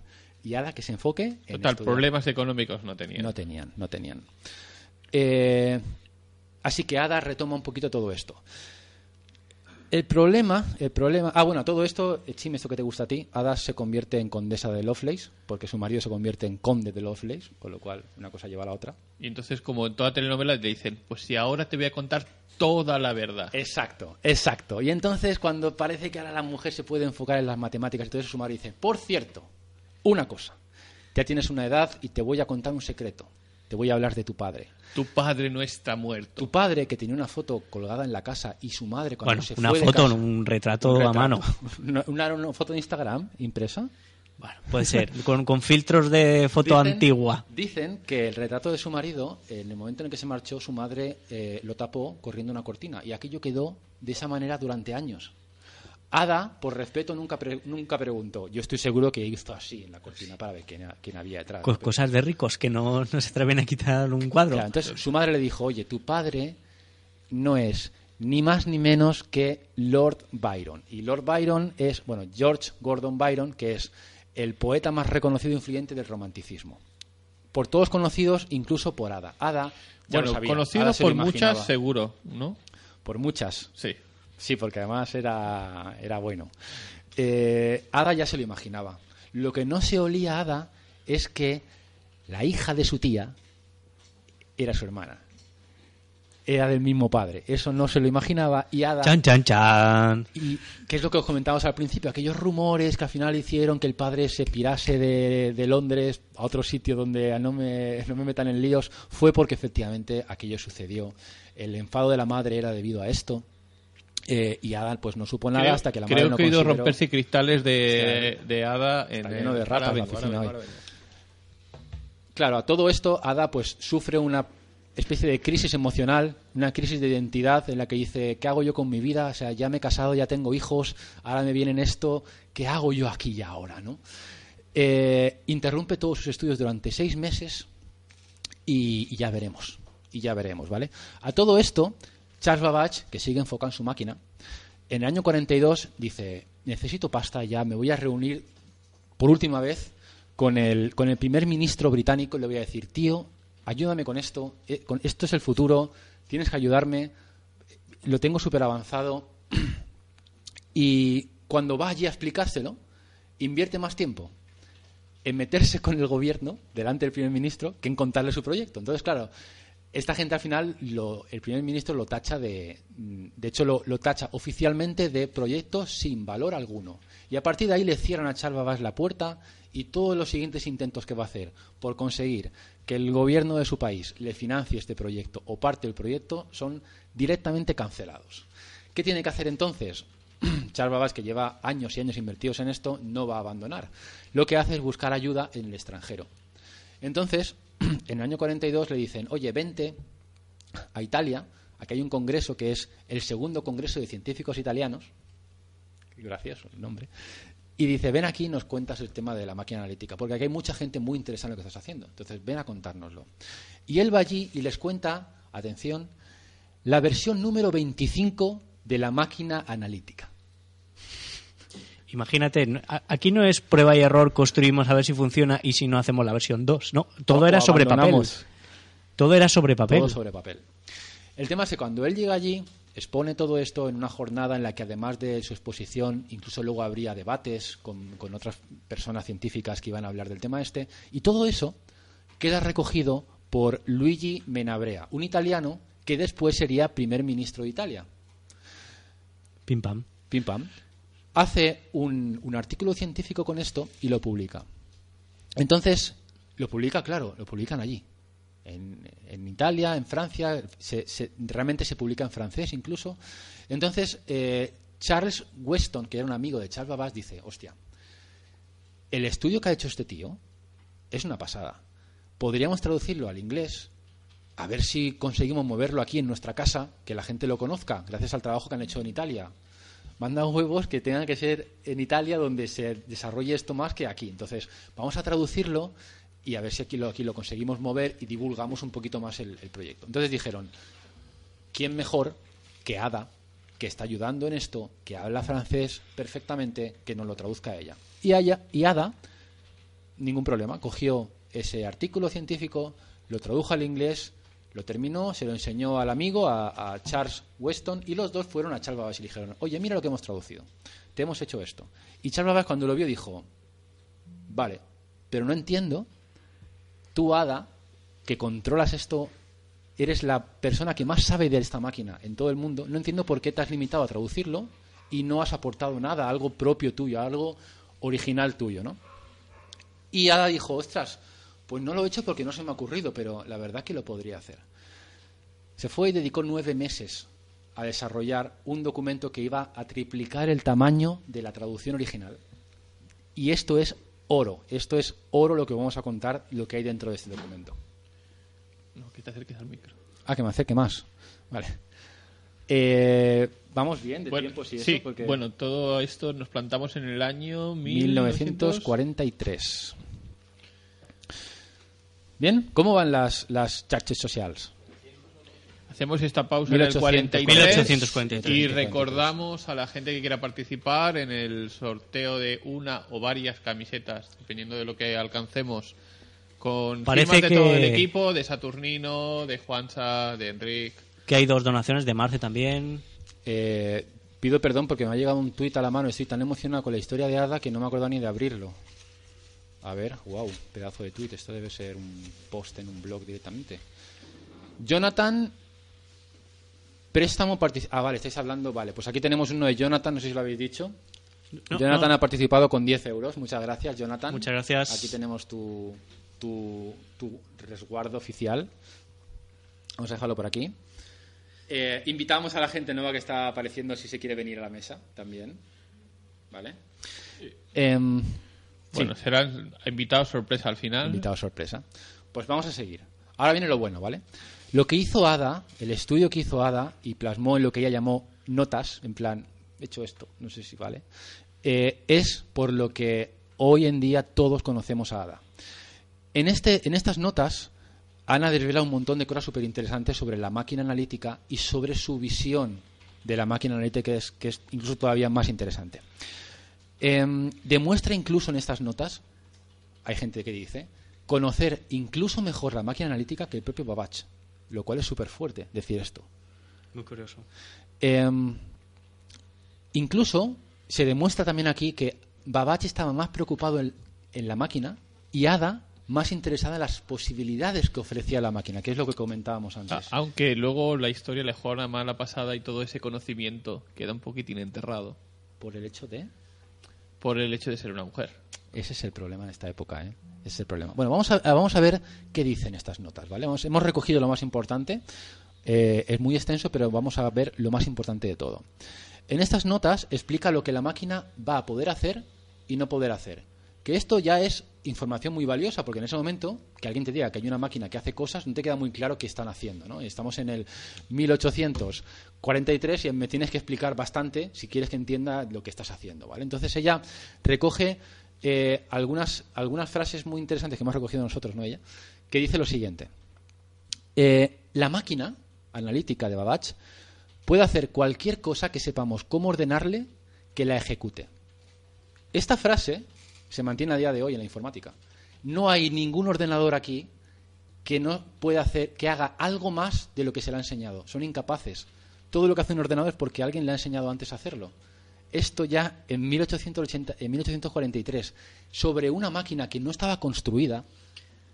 y Ada que se enfoque en Total, estudiar. problemas económicos no tenía. No tenían, no tenían. Eh, así que Ada retoma un poquito todo esto. El problema, el problema. Ah, bueno, todo esto, eh, Chim, esto que te gusta a ti, Ada se convierte en condesa de Lovelace, porque su marido se convierte en conde de Lovelace, con lo cual una cosa lleva a la otra. Y entonces, como en toda telenovela, te dicen, pues si ahora te voy a contar toda la verdad. Exacto, exacto. Y entonces, cuando parece que ahora la mujer se puede enfocar en las matemáticas, entonces su marido dice: Por cierto, una cosa. Ya tienes una edad y te voy a contar un secreto. Te voy a hablar de tu padre. Tu padre no está muerto. Tu padre, que tenía una foto colgada en la casa, y su madre cuando Bueno, se una fue de foto, casa- un retrato, Un a mano. (laughs) Una, una- una foto de Instagram impresa. Bueno, puede ser. Con, con filtros de foto Dicen- antigua. Dicen que el retrato de su marido, en el momento en el que se marchó, su madre eh, lo tapó corriendo una cortina. Y aquello quedó de esa manera durante años. Ada, por respeto, nunca, pre- nunca preguntó. Yo estoy seguro que hizo así en la cortina para ver quién, quién había detrás. Cosas de ricos que no, no se atreven a quitar un cuadro. Claro, entonces su madre le dijo, oye, tu padre no es ni más ni menos que Lord Byron. Y Lord Byron es, bueno, George Gordon Byron, que es el poeta más reconocido e influyente del romanticismo. Por todos conocidos, incluso por Ada. Ada, ya lo bueno, sabía, conocido Ada se lo por muchas, seguro, ¿no? Por muchas, Sí. Sí, porque además era, era bueno. Eh, Ada ya se lo imaginaba. Lo que no se olía a Ada es que la hija de su tía era su hermana. Era del mismo padre. Eso no se lo imaginaba y Ada... Chan, chan, chan. Y qué es lo que os comentábamos al principio, aquellos rumores que al final hicieron que el padre se pirase de, de Londres a otro sitio donde no me, no me metan en líos, fue porque efectivamente aquello sucedió. El enfado de la madre era debido a esto. Eh, y Ada pues no supo nada creo hasta que la madre creo no que he oído romperse cristales de, Está- de hada en lleno de ratas ahora la oficina hoy. Claro, a todo esto Ada pues sufre una especie de crisis emocional, una crisis de identidad en la que dice, ¿qué hago yo con mi vida? O sea, ya me he casado, ya tengo hijos, ahora me vienen esto, ¿qué hago yo aquí y ahora? ¿no? Eh, interrumpe todos sus estudios durante seis meses y, y ya veremos, y ya veremos, ¿vale? A todo esto, Charles Babbage, que sigue enfocado en su máquina, en el año 42 dice, necesito pasta ya, me voy a reunir por última vez con el, con el primer ministro británico y le voy a decir, tío, ayúdame con esto, eh, esto es el futuro, tienes que ayudarme, lo tengo súper avanzado. (clears throat) y cuando va allí a explicárselo, invierte más tiempo en meterse con el gobierno delante del primer ministro que en contarle su proyecto. Entonces, claro, esta gente al final, lo, el primer ministro lo tacha de, de hecho lo, tacha oficialmente de proyecto sin valor alguno. Y a partir de ahí le cierran a Charles Babbage la puerta y todos los siguientes intentos que va a hacer por conseguir que el gobierno de su país le financie este proyecto o parte del proyecto son directamente cancelados. ¿Qué tiene que hacer entonces? (clears throat) Charles Babbage, que lleva años y años invertidos en esto, no va a abandonar. Lo que hace es buscar ayuda en el extranjero. Entonces, (clears throat) en el año 42 le dicen, oye, vente a Italia, aquí hay un congreso que es el segundo congreso de científicos italianos, gracioso el nombre, y dice, ven aquí y nos cuentas el tema de la máquina analítica, porque aquí hay mucha gente muy interesada en lo que estás haciendo, entonces ven a contárnoslo. Y él va allí y les cuenta, atención, la versión número 25 de la máquina analítica. Imagínate, aquí no es prueba y error, construimos a ver si funciona y si no hacemos la versión 2, ¿no? Todo o era sobre papel. Todo era sobre papel. Todo sobre papel. El tema es que cuando él llega allí, expone todo esto en una jornada en la que además de su exposición, incluso luego habría debates con, con, otras personas científicas que iban a hablar del tema este, y todo eso queda recogido por Luigi Menabrea, un italiano que después sería primer ministro de Italia. Pim pam. Pim pam. Hace un, artículo científico con esto y lo publica. Entonces, lo publica, claro, lo publican allí, en, en, Italia, en Francia, se, realmente se publica en francés incluso. Entonces, eh, Charles Weston, que era un amigo de Charles Babbage, dice, hostia, el estudio que ha hecho este tío es una pasada. Podríamos traducirlo al inglés, a ver si conseguimos moverlo aquí en nuestra casa, que la gente lo conozca, gracias al trabajo que han hecho en Italia. Mandan huevos que tengan que ser en Italia donde se desarrolle esto más que aquí. Entonces, vamos a traducirlo y a ver si aquí lo, aquí lo conseguimos mover y divulgamos un poquito más el, proyecto. Entonces dijeron, ¿quién mejor que Ada, que está ayudando en esto, que habla francés perfectamente, que nos lo traduzca a ella? Y, y Ada, ningún problema, cogió ese artículo científico, lo tradujo al inglés, lo terminó, se lo enseñó al amigo, a, Charles Weston, y los dos fueron a Charles Babbage y le dijeron, oye, mira lo que hemos traducido, te hemos hecho esto. Y Charles cuando lo vio dijo, vale, pero no entiendo tú, Ada, que controlas esto, eres la persona que más sabe de esta máquina en todo el mundo, no entiendo por qué te has limitado a traducirlo y no has aportado nada, algo propio tuyo, algo original tuyo, ¿no? Y Ada dijo, ostras, pues no lo he hecho porque no se me ha ocurrido, pero la verdad que lo podría hacer. Se fue y dedicó nueve meses a desarrollar un documento que iba a triplicar el tamaño de la traducción original. Y esto es oro. Esto es oro lo que vamos a contar, lo que hay dentro de este documento. No, que te acerques al micro. Ah, que me acerque más. Vale. Eh, vamos bien de bueno, y sí, eso, porque bueno, todo esto nos plantamos en el año 1943. Bien, ¿cómo van las, las charches sociales? Hacemos esta pausa 1800, en el 43, 1843. y recordamos a la gente que quiera participar en el sorteo de una o varias camisetas, dependiendo de lo que alcancemos, con Parece firmas de que- todo el equipo, de Saturnino, de Juansa, de Enric. Que hay dos donaciones de Marce también. Eh, pido perdón porque me ha llegado un tuit a la mano. Estoy tan emocionado con la historia de Ada que no me acuerdo ni de abrirlo. A ver, wow, pedazo de tuit. Esto debe ser un post en un blog directamente. Jonathan, préstamo Ah, vale, estáis hablando. Vale, pues aquí tenemos uno de Jonathan, no sé si lo habéis dicho. No, Jonathan no. ha participado con 10 euros. Muchas gracias, Jonathan. Muchas gracias. Aquí tenemos tu, tu, tu resguardo oficial. Vamos a dejarlo por aquí. Eh, invitamos a la gente nueva que está apareciendo si se quiere venir a la mesa también. ¿Vale? Em, Bueno, serán invitados sorpresa al final. invitado sorpresa. Pues vamos a seguir. Ahora viene lo bueno, ¿vale? Lo que hizo Ada, el estudio que hizo Ada, y plasmó en lo que ella llamó notas, en plan, he hecho esto, no sé si vale, eh, es por lo que hoy en día todos conocemos a Ada. En, este, en estas notas, Ana desvela un montón de cosas súper interesantes sobre la máquina analítica y sobre su visión de la máquina analítica, que es, que es incluso todavía más interesante. Em, demuestra incluso en estas notas, hay gente que dice, conocer incluso mejor la máquina analítica que el propio Babbage, lo cual es súper fuerte decir esto. Muy curioso. Em, incluso se demuestra también aquí que Babbage estaba más preocupado en, en la máquina y Ada más interesada en las posibilidades que ofrecía la máquina, que es lo que comentábamos antes. Aunque luego la historia le juega una mala pasada y todo ese conocimiento queda un poquitín enterrado Por el hecho de... por el hecho de ser una mujer. Ese es el problema en esta época, ¿eh? Es el problema. Bueno, vamos a, vamos a ver qué dicen estas notas, ¿vale? Hemos recogido lo más importante. Eh, es muy extenso, pero vamos a ver lo más importante de todo. En estas notas explica lo que la máquina va a poder hacer y no poder hacer. Que esto ya es información muy valiosa, porque en ese momento que alguien te diga que hay una máquina que hace cosas, no te queda muy claro qué están haciendo, ¿no? Estamos en el 1843 y me tienes que explicar bastante si quieres que entienda lo que estás haciendo, ¿vale? Entonces ella recoge eh, algunas, algunas frases muy interesantes que hemos recogido nosotros, ¿no ella? Que dice lo siguiente. Eh, la máquina analítica de Babbage puede hacer cualquier cosa que sepamos cómo ordenarle que la ejecute. Esta frase se mantiene a día de hoy en la informática. No hay ningún ordenador aquí que no pueda hacer, que haga algo más de lo que se le ha enseñado. Son incapaces. Todo lo que hace un ordenador es porque alguien le ha enseñado antes a hacerlo. Esto ya en, 1880, en 1843, sobre una máquina que no estaba construida,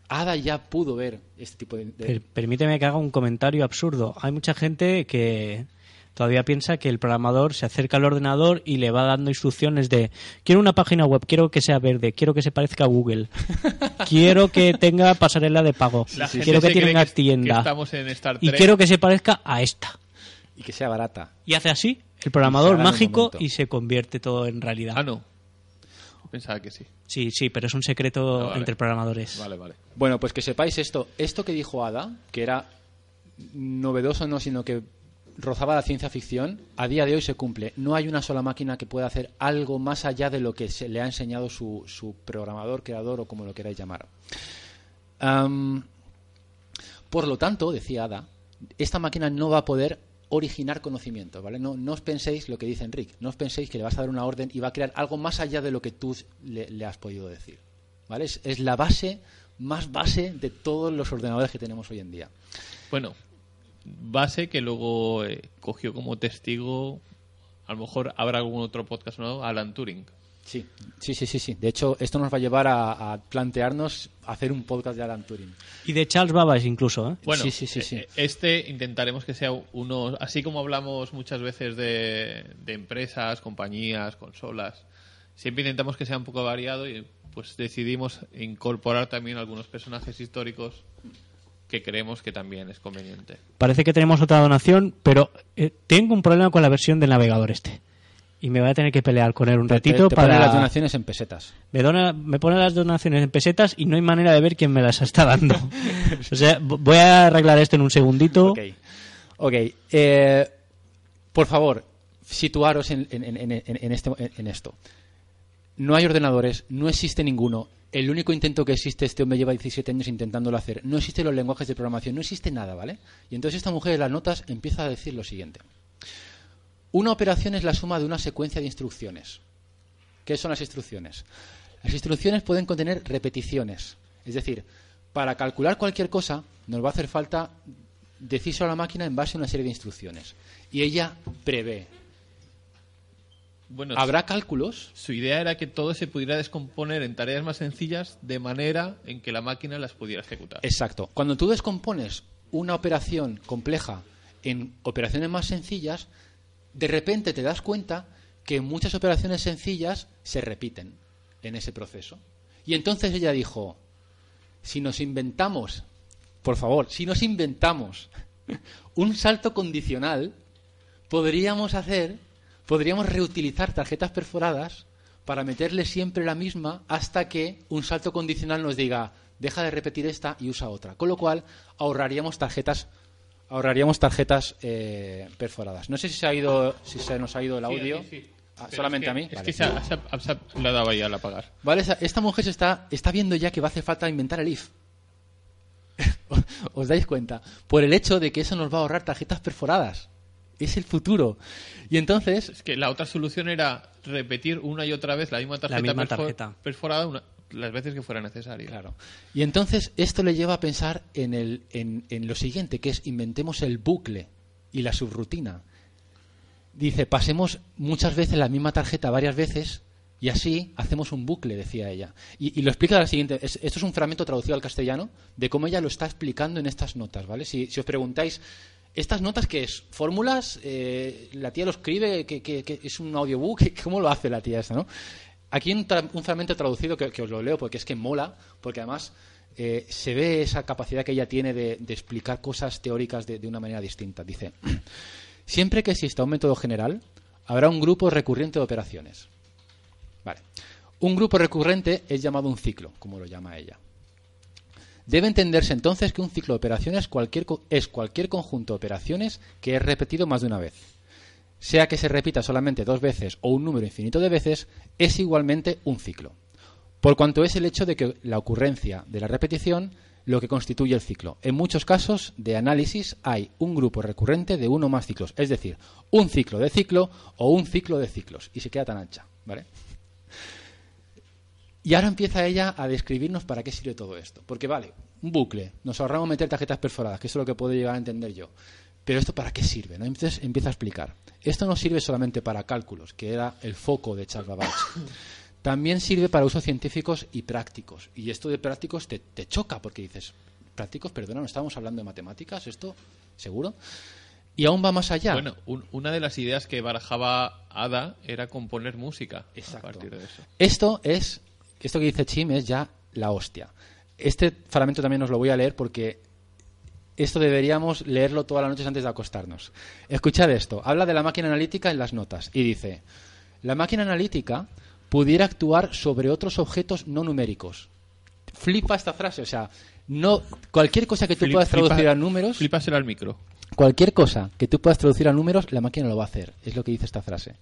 Ada ya pudo ver este tipo de... de- Per- permíteme que haga un comentario absurdo. Hay mucha gente que todavía piensa que el programador se acerca al ordenador y le va dando instrucciones de quiero una página web, quiero que sea verde, quiero que se parezca a Google, (laughs) quiero que tenga pasarela de pago, La quiero que tenga que tienda estamos en Star y Trek. quiero que se parezca a esta. y que sea barata. Y hace así el programador mágico y se convierte todo en realidad. Ah, no. Pensaba que sí. Sí, sí, pero es un secreto Ah, vale. entre programadores. Vale, vale. Bueno, pues que sepáis esto. Esto que dijo Ada, que era novedoso no, sino que rozaba la ciencia ficción, a día de hoy se cumple. No hay una sola máquina que pueda hacer algo más allá de lo que se le ha enseñado su, su programador, creador o como lo queráis llamar. Am, por lo tanto, decía Ada, esta máquina no va a poder originar conocimiento, ¿vale? No, no os penséis lo que dice Enrique, no os penséis que le vas a dar una orden y va a crear algo más allá de lo que tú le, le has podido decir, ¿vale? Es, es la base, más base de todos los ordenadores que tenemos hoy en día. Bueno, base que luego eh, cogió como testigo, a lo mejor habrá algún otro podcast nuevo, Alan Turing. Sí, sí, sí, sí, sí. De hecho, esto nos va a llevar a, a plantearnos hacer un podcast de Alan Turing. Y de Charles Babbage incluso, ¿eh? Bueno, Sí, sí, sí, sí. eh, este intentaremos que sea uno, así como hablamos muchas veces de, de empresas, compañías, consolas, siempre intentamos que sea un poco variado y pues decidimos incorporar también algunos personajes históricos que creemos que también es conveniente. Parece que tenemos otra donación, pero eh, tengo un problema con la versión del navegador este. Y me voy a tener que pelear con él un ratito te, te para... pone las donaciones en pesetas. Me, dona, me pone las donaciones en pesetas y no hay manera de ver quién me las está dando. o sea, voy a arreglar esto en un segundito. Ok. Ok. eh, por favor, situaros en, en- en- en- en este, en- en esto. No hay ordenadores, no existe ninguno. El único intento que existe, este hombre lleva 17 años intentándolo hacer. No existen los lenguajes de programación, no existe nada, ¿vale? Y entonces esta mujer en las notas empieza a decir lo siguiente. Una operación es la suma de una secuencia de instrucciones. ¿Qué son las instrucciones? Las instrucciones pueden contener repeticiones. Es decir, para calcular cualquier cosa nos va a hacer falta decirse a la máquina en base a una serie de instrucciones. Y ella prevé. Bueno, ¿Habrá cálculos? su idea era que todo se pudiera descomponer en tareas más sencillas de manera en que la máquina las pudiera ejecutar. Exacto. Cuando tú descompones una operación compleja en operaciones más sencillas, de repente te das cuenta que muchas operaciones sencillas se repiten en ese proceso. Y entonces ella dijo, si nos inventamos, por favor, si nos inventamos (laughs) un salto condicional, podríamos hacer, podríamos reutilizar tarjetas perforadas para meterle siempre la misma hasta que un salto condicional nos diga, deja de repetir esta y usa otra. Con lo cual ahorraríamos tarjetas ahorraríamos tarjetas eh, perforadas. No sé si se ha ido, si se nos ha ido el audio. sí. Ah, solamente es que- a mí. Es Vale. que se ha, se ha- ha dado ahí al apagar. Vale, esa- esta mujer se está, está viendo ya que va a hacer falta inventar el if. (laughs) ¿Os dais cuenta? Por el hecho de que eso nos va a ahorrar tarjetas perforadas. Es el futuro. Y entonces, Es que la otra solución era repetir una y otra vez la misma tarjeta, misma perfor- tarjeta. perforada una- las veces que fuera necesario. Claro. Y entonces esto le lleva a pensar en, el, en, en lo siguiente, que es inventemos el bucle y la subrutina. Dice, pasemos muchas veces la misma tarjeta varias veces y así hacemos un bucle, decía ella. Y, y lo explica de la siguiente, es- esto es un fragmento traducido al castellano de cómo ella lo está explicando en estas notas, ¿vale? Si, si os preguntáis, ¿estas notas qué es? ¿Fórmulas? Eh, ¿La tía lo escribe? ¿Qué, qué- qué- es un audiobook? (laughs) ¿Cómo lo hace la tía esta, no? Aquí un, fragmento traducido que, que os lo leo porque es que mola, porque además eh, se ve esa capacidad que ella tiene de, explicar cosas teóricas de, de una manera distinta. Dice, (clears throat) siempre que exista un método general, habrá un grupo recurrente de operaciones. Vale. Un grupo recurrente es llamado un ciclo, como lo llama ella. Debe entenderse entonces que un ciclo de operaciones es cualquier conjunto de operaciones que es repetido más de una vez sea que se repita solamente dos veces o un número infinito de veces, es igualmente un ciclo. Por cuanto es el hecho de que la ocurrencia de la repetición lo que constituye el ciclo. En muchos casos de análisis hay un grupo recurrente de uno o más ciclos, es decir, un ciclo de ciclo o un ciclo de ciclos, y se queda tan ancha, ¿vale? Y ahora empieza ella a describirnos para qué sirve todo esto. Porque vale, un bucle, nos ahorramos meter tarjetas perforadas, que eso es lo que puedo llegar a entender yo. Pero esto para qué sirve, ¿no? Entonces empieza a explicar. Esto no sirve solamente para cálculos, que era el foco de Charles Babbage. También sirve para usos científicos y prácticos. Y esto de prácticos te, te choca porque dices, prácticos, perdona, no estábamos hablando de matemáticas, esto, seguro. Y aún va más allá. Bueno, un- una de las ideas que barajaba Ada era componer música Exacto. a partir de eso. Esto es, esto que dice Chim es ya la hostia. Este fragmento también os lo voy a leer porque esto deberíamos leerlo todas las noches antes de acostarnos. Escuchad esto. Habla de la máquina analítica en las notas y dice, la máquina analítica pudiera actuar sobre otros objetos no numéricos. Flipa esta frase, o sea, no cualquier cosa que tú Flip- puedas traducir flipa- a números, Flipáselo al micro. Cualquier cosa que tú puedas traducir a números, la máquina lo va a hacer. Es lo que dice esta frase.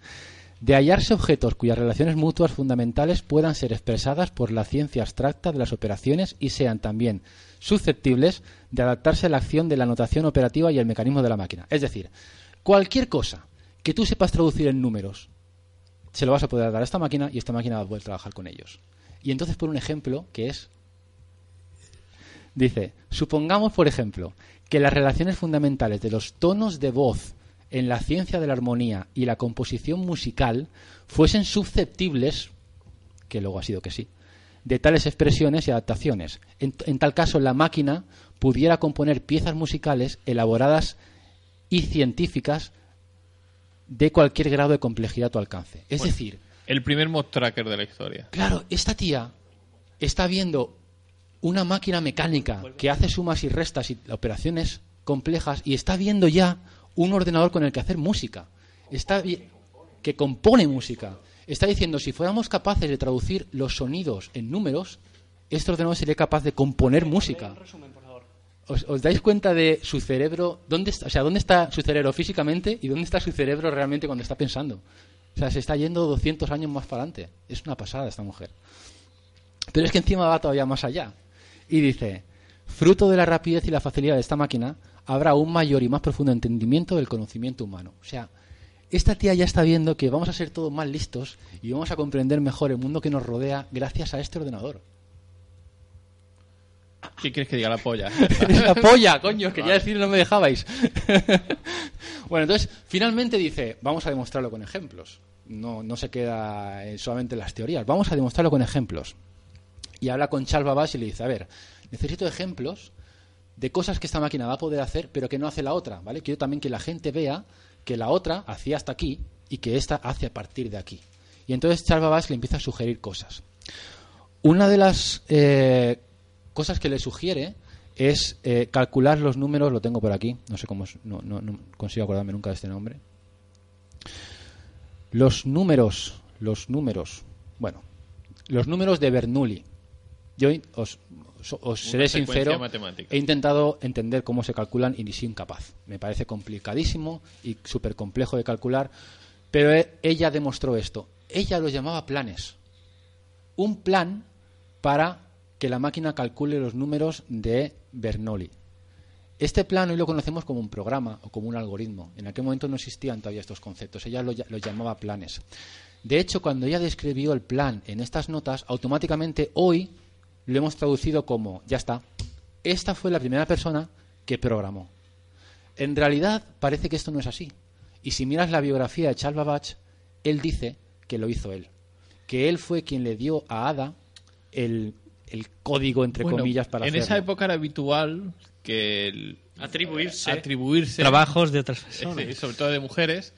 De hallarse objetos cuyas relaciones mutuas fundamentales puedan ser expresadas por la ciencia abstracta de las operaciones y sean también susceptibles de adaptarse a la acción de la notación operativa y el mecanismo de la máquina. Es decir, cualquier cosa que tú sepas traducir en números, se lo vas a poder dar a esta máquina y esta máquina va a poder trabajar con ellos. Y entonces por un ejemplo que es Dice, supongamos, por ejemplo, que las relaciones fundamentales de los tonos de voz en la ciencia de la armonía y la composición musical fuesen susceptibles, que luego ha sido que sí, de tales expresiones y adaptaciones. En, en tal caso, la máquina pudiera componer piezas musicales elaboradas y científicas de cualquier grado de complejidad a tu alcance. Es Bueno. decir, El primer mod tracker de la historia. Claro, esta tía está viendo una máquina mecánica que hace sumas y restas y operaciones complejas y está viendo ya un ordenador con el que hacer música. Está que compone música. Está diciendo, si fuéramos capaces de traducir los sonidos en números, este ordenador sería capaz de componer música. ¿Os, os dais cuenta de su cerebro? ¿Dónde está, o sea, ¿dónde está su cerebro físicamente y dónde está su cerebro realmente cuando está pensando? O sea, se está yendo 200 años más para adelante. Es una pasada esta mujer. Pero es que encima va todavía más allá. Y dice, fruto de la rapidez y la facilidad de esta máquina, habrá un mayor y más profundo entendimiento del conocimiento humano. O sea, esta tía ya está viendo que vamos a ser todos más listos y vamos a comprender mejor el mundo que nos rodea gracias a este ordenador. ¿Qué quieres que diga la polla? ¡Es (laughs) la polla, coño! Quería decir no me dejabais. (laughs) bueno, entonces, finalmente dice, vamos a demostrarlo con ejemplos. No, no se queda eh, solamente en las teorías, vamos a demostrarlo con ejemplos. Y habla con Charles Babbage y le dice, a ver, necesito ejemplos de cosas que esta máquina va a poder hacer, pero que no hace la otra, ¿vale? Quiero también que la gente vea que la otra hacía hasta aquí y que esta hace a partir de aquí. Y entonces Charles Babbage le empieza a sugerir cosas. Una de las eh, cosas que le sugiere es eh, calcular los números, lo tengo por aquí, no sé cómo, no, no- no consigo acordarme nunca de este nombre. Los números, los números, bueno, los números de Bernoulli, Yo os, os- seré sincero, matemática. he intentado entender cómo se calculan y ni soy incapaz. Me parece complicadísimo y súper complejo de calcular, pero e- ella demostró esto. Ella lo llamaba planes. Un plan para que la máquina calcule los números de Bernoulli. Este plan hoy lo conocemos como un programa o como un algoritmo. En aquel momento no existían todavía estos conceptos. Ella lo, lla- lo llamaba planes. De hecho, cuando ella describió el plan en estas notas, automáticamente hoy lo hemos traducido como, ya está, esta fue la primera persona que programó. En realidad parece que esto no es así. Y si miras la biografía de Charles Babbage, él dice que lo hizo él. Que él fue quien le dio a Ada el, el código, entre Bueno, comillas, para En hacerlo. esa época era habitual que el- Atribuirse. atribuirse Trabajos de otras (laughs) eh, personas. sobre todo de mujeres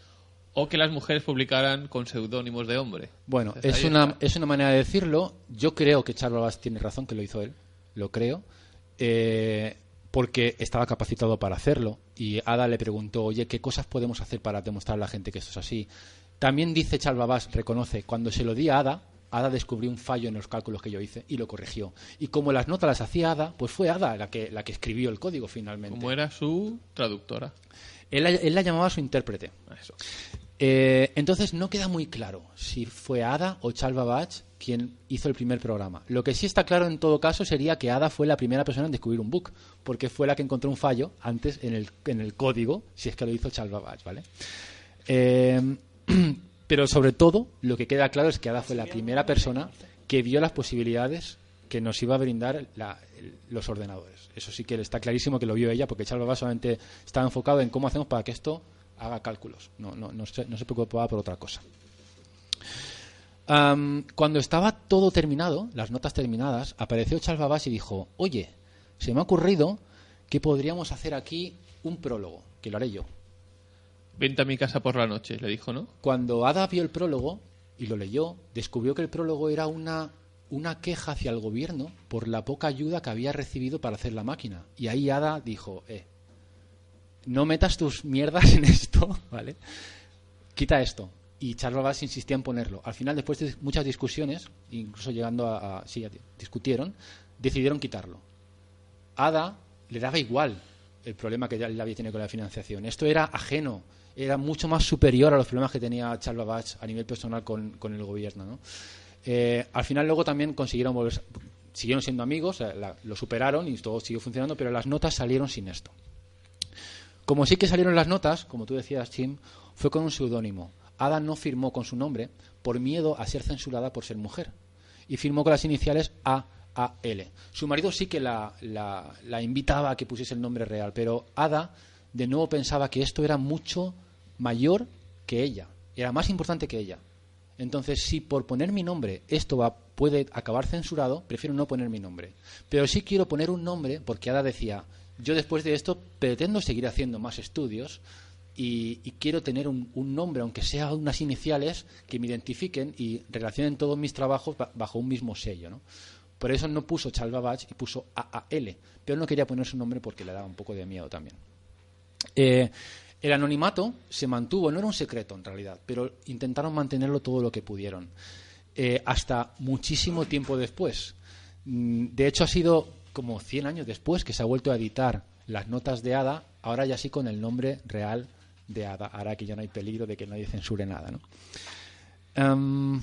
o que las mujeres publicaran con seudónimos de hombre. Bueno, Entonces, es una, está. es una manera de decirlo. Yo creo que Charles tiene razón, que lo hizo él. Lo creo. Eh, porque estaba capacitado para hacerlo. Y Ada le preguntó, oye, ¿qué cosas podemos hacer para demostrar a la gente que esto es así? También dice Charles reconoce, cuando se lo di a Ada, Ada descubrió un fallo en los cálculos que yo hice y lo corrigió. Y como las notas las hacía Ada, pues fue Ada la que, la que escribió el código finalmente. Como era su traductora. Él, la- él la llamaba su intérprete. Eso. Eh, entonces no queda muy claro si fue Ada o Charles Babbage quien hizo el primer programa. Lo que sí está claro en todo caso sería que Ada fue la primera persona en descubrir un bug, porque fue la que encontró un fallo antes en el, en el código, si es que lo hizo Charles Babbage, ¿vale? Eh, (clears throat) pero sobre todo, lo que queda claro es que Ada fue la primera persona que vio las posibilidades que nos iba a brindar la- los ordenadores. Eso sí que está clarísimo que lo vio ella, porque Charles Babbage solamente estaba enfocado en cómo hacemos para que esto haga cálculos. No, no, no, se, no se preocupaba por otra cosa. Cuando estaba todo terminado, las notas terminadas, apareció Babbage y dijo, oye, se me ha ocurrido que podríamos hacer aquí un prólogo, que lo haré yo. Vente a mi casa por la noche, le dijo, ¿no? Cuando Ada vio el prólogo y lo leyó, descubrió que el prólogo era una, una queja hacia el gobierno por la poca ayuda que había recibido para hacer la máquina. Y ahí Ada dijo, eh, no metas tus mierdas en esto, (laughs) ¿vale? Quita esto. Y Charles Babbage insistía en ponerlo. Al final, después de muchas discusiones, incluso llegando a... a- sí, discutieron, decidieron quitarlo. Ada le daba igual el problema que él había tenido con la financiación. Esto era ajeno, era mucho más superior a los problemas que tenía Charles Babbage a nivel personal con, con el gobierno. ¿no? Eh, al final luego también consiguieron volver, siguieron siendo amigos, eh, lo superaron y todo siguió funcionando, pero las notas salieron sin esto. Como sí que salieron las notas, como tú decías, Tim, fue con un seudónimo. Ada no firmó con su nombre por miedo a ser censurada por ser mujer. Y firmó con las iniciales AAL. Su marido sí que la, la- la invitaba a que pusiese el nombre real, pero Ada de nuevo pensaba que esto era mucho mayor que ella. Era más importante que ella. Entonces, si por poner mi nombre esto va, puede acabar censurado, prefiero no poner mi nombre. Pero sí quiero poner un nombre porque Ada decía, yo después de esto pretendo seguir haciendo más estudios y, quiero tener un, nombre, aunque sea unas iniciales, que me identifiquen y relacionen todos mis trabajos ba- bajo un mismo sello. ¿no? Por eso no puso Charles Babbage y puso AAL, pero no quería poner su nombre porque le daba un poco de miedo también. Eh, el anonimato se mantuvo, no era un secreto en realidad, pero intentaron mantenerlo todo lo que pudieron. Eh, hasta muchísimo tiempo después. Mm, De hecho, ha sido como 100 años después que se ha vuelto a editar las notas de Ada, ahora ya sí con el nombre real de Ada. Ahora que ya no hay peligro de que nadie censure nada. ¿no? Em,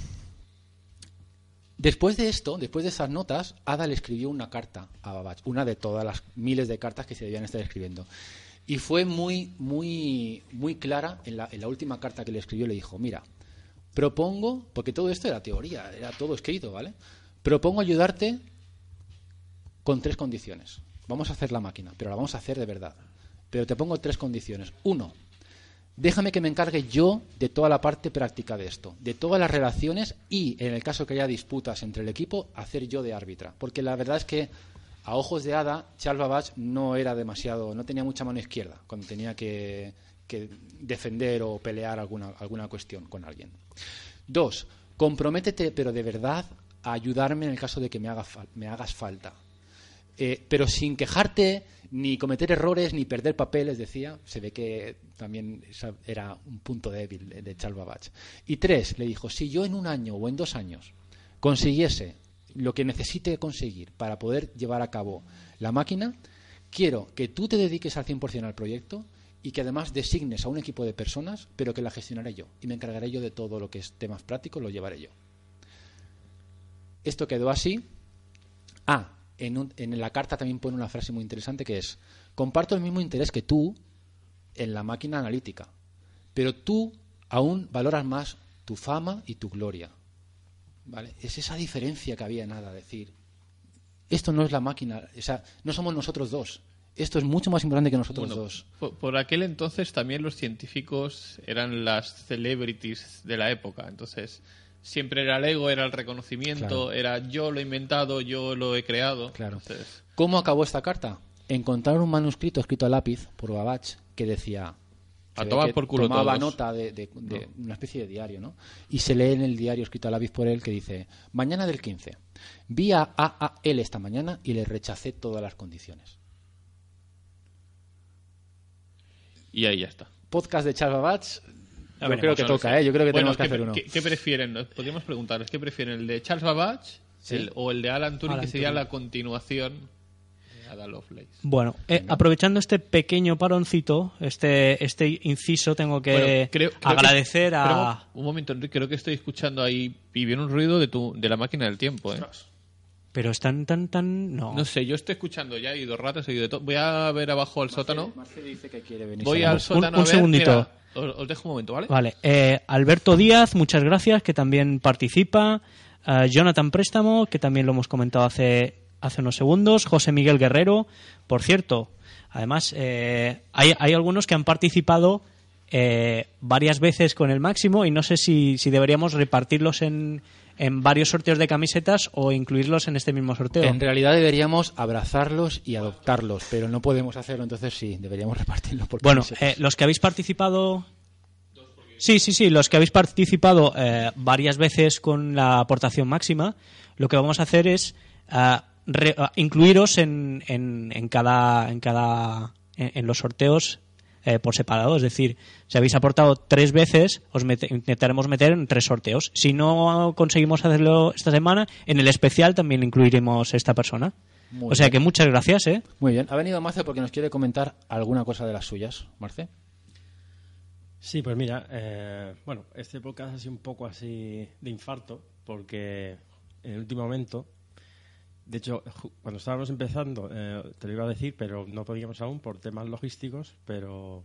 Después de esto, después de esas notas, Ada le escribió una carta a Babbage, una de todas las miles de cartas que se debían estar escribiendo. Y fue muy, muy, muy clara en la, en la última carta que le escribió. Le dijo, mira, propongo, porque todo esto era teoría, era todo escrito, ¿vale? Propongo ayudarte con tres condiciones. Vamos a hacer la máquina, pero la vamos a hacer de verdad. Pero te pongo tres condiciones. Uno, déjame que me encargue yo de toda la parte práctica de esto, de todas las relaciones y, en el caso que haya disputas entre el equipo, hacer yo de árbitra. Porque la verdad es que, a ojos de Ada, Charles no era demasiado, no tenía mucha mano izquierda cuando tenía que, que defender o pelear alguna, alguna cuestión con alguien. Dos, comprométete, pero de verdad, a ayudarme en el caso de que me, haga me hagas falta. Eh, pero sin quejarte, ni cometer errores, ni perder papeles, decía. Se ve que también era un punto débil de Babbage. Y tres, le dijo, si yo en un año o en dos años consiguiese lo que necesite conseguir para poder llevar a cabo la máquina, quiero que tú te dediques al 100% al proyecto y que además designes a un equipo de personas, pero que la gestionaré yo y me encargaré yo de todo lo que es temas prácticos, lo llevaré yo. Esto quedó así. Ah, en, un- en la carta también pone una frase muy interesante que es, comparto el mismo interés que tú en la máquina analítica, pero tú aún valoras más tu fama y tu gloria. ¿Vale? Es esa diferencia que había nada, decir, esto no es la máquina, o sea, no somos nosotros dos, esto es mucho más importante que nosotros Bueno, dos. por, por aquel entonces también los científicos eran las celebrities de la época. Entonces, siempre era el ego, era el reconocimiento, Claro. era yo lo he inventado, yo lo he creado. Claro. Entonces, ¿Cómo acabó esta carta? Encontraron un manuscrito escrito a lápiz por Babach que decía. A tomar por culo Tomaba todos. nota de, de- de una especie de diario, ¿no? Y se lee en el diario escrito a lápiz por él que dice: Mañana del 15. Vi a AAL esta mañana y le rechacé todas las condiciones. y ahí ya está. Podcast de Charles Babach. Yo veremos, creo que toca, sé. ¿eh? Yo creo que Bueno, tenemos que ¿qué, hacer uno. ¿qué, qué prefieren? Podríamos preguntarles, ¿qué prefieren? ¿El de Charles Babbage Sí. el- o el de Alan Turing, Alan que sería Turing. la continuación de Ada Lovelace? Bueno, eh, aprovechando este pequeño paroncito, este, este inciso, tengo que Bueno, creo- creo que- agradecer a... Pero, un momento, Enrique, creo que estoy escuchando ahí y viene un ruido de, tu, de la máquina del tiempo, ¿eh? Pero están tan, tan... No. No sé, yo estoy escuchando ya, he ido ratas, he ido de todo. Voy a ver abajo al sótano. Marce dice que quiere venir. Voy al sótano un a ver. segundito. Mira, os, os dejo un momento, ¿vale? Vale, eh, Alberto Díaz, muchas gracias, que también participa. Eh, Jonathan Préstamo, que también lo hemos comentado hace, hace unos segundos. José Miguel Guerrero, por cierto. Además, eh, hay, hay algunos que han participado eh, varias veces con el máximo y no sé si, si deberíamos repartirlos en, en varios sorteos de camisetas o incluirlos en este mismo sorteo. En realidad deberíamos abrazarlos y adoptarlos, pero no podemos hacerlo, entonces sí, deberíamos (laughs) repartirlos por Bueno, eh, los que habéis participado. Sí, sí, sí, los que habéis participado eh, varias veces con la aportación máxima, lo que vamos a hacer es ah, re- ah, incluiros en, en, en cada, en cada, en, en los sorteos eh, por separado. Es decir, si habéis aportado tres veces, os intentaremos meter en tres sorteos. Si no conseguimos hacerlo esta semana, en el especial también incluiremos esta persona. Muy o sea bien. que muchas gracias, ¿eh? Muy bien, ha venido Marce porque nos quiere comentar alguna cosa de las suyas. Marce. Sí, pues mira, eh, bueno, este podcast ha sido un poco así de infarto, porque en el último momento, de hecho, cuando estábamos empezando, eh, te lo iba a decir, pero no podíamos aún por temas logísticos, pero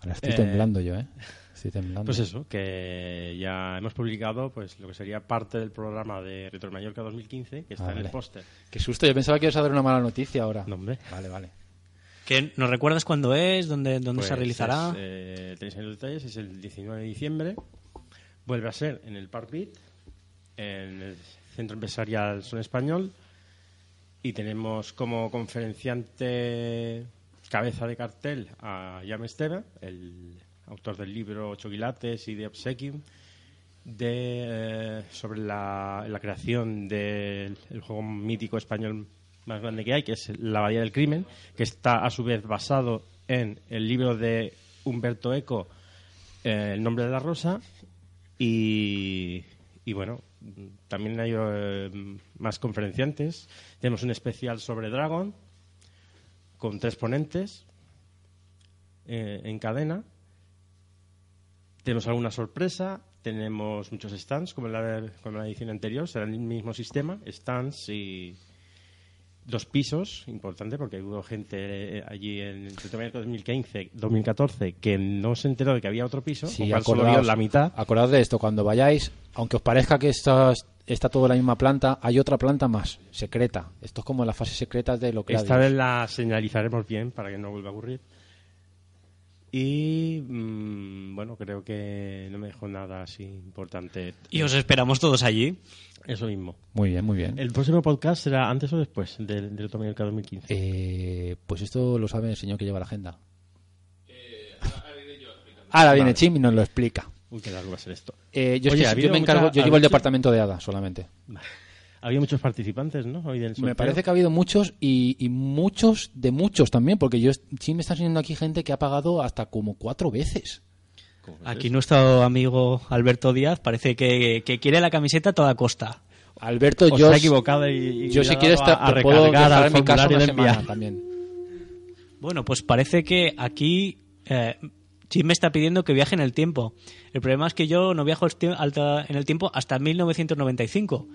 Ahora estoy Eh, temblando yo, ¿eh? Estoy temblando. pues eso, que ya hemos publicado pues lo que sería parte del programa de Retro Mallorca 2015, que está Ah, en vale. el póster. Qué susto, yo pensaba que ibas a dar una mala noticia ahora. No, hombre. Vale, vale. ¿Que ¿Nos recuerdas cuándo es? ¿Dónde, dónde se Pues realizará? es, eh, tenéis ahí los detalles, es el 19 de diciembre. Vuelve a ser en el Park Beat, en el Centro Empresarial Son Español. Y tenemos como conferenciante cabeza de cartel a Jan Esteve, el autor del libro Ocho quilates y de Obsequium, de, eh, sobre la, la creación del el juego mítico español más grande que hay, que es La Bahía del Crimen, que está a su vez basado en el libro de Humberto Eco, eh, El nombre de la rosa, y, y bueno, también hay eh, más conferenciantes. Tenemos un especial sobre Dragon, con tres ponentes eh, en cadena. Tenemos alguna sorpresa, tenemos muchos stands, como en la, como en la edición anterior, será el mismo sistema, stands y dos pisos, importante porque hubo gente eh, allí en el 2015, 2014 que no se enteró de que había otro piso, Sí, acordaos, la mitad. acordaos de esto, cuando vayáis, aunque os parezca que esto es- está todo en la misma planta, hay otra planta más, secreta. Esto es como la fase secreta de lo que Esta vez la señalizaremos bien para que no vuelva a ocurrir. Y mm, bueno, creo que no me dejó nada así importante. Y os esperamos todos allí. Eso mismo. Muy bien, muy bien. ¿El próximo podcast será antes o después del, del Mallorca 2015? Eh, pues esto lo sabe el señor que lleva la agenda. Ahora viene Chim y nos lo explica. Uy, qué largo va a ser esto. Eh, yo, es Oye, yo me encargo, mucha- yo llevo el departamento de ADA solamente. Había muchos participantes, ¿no? Hoy del Me parece que ha habido muchos y, y muchos de muchos también, porque yo sí me está enseñando aquí gente que ha pagado hasta como cuatro veces. ¿Cómo es Aquí nuestro amigo Alberto Díaz parece que, que quiere la camiseta a toda costa. Alberto, O yo, equivocado y, y yo si quieres te, a, a te puedo recargar dejar al en mi casa formulario una de enviar. semana también. Bueno, pues parece que aquí eh, Jim me está pidiendo que viaje en el tiempo. El problema es que yo no viajo en el tiempo hasta 1995.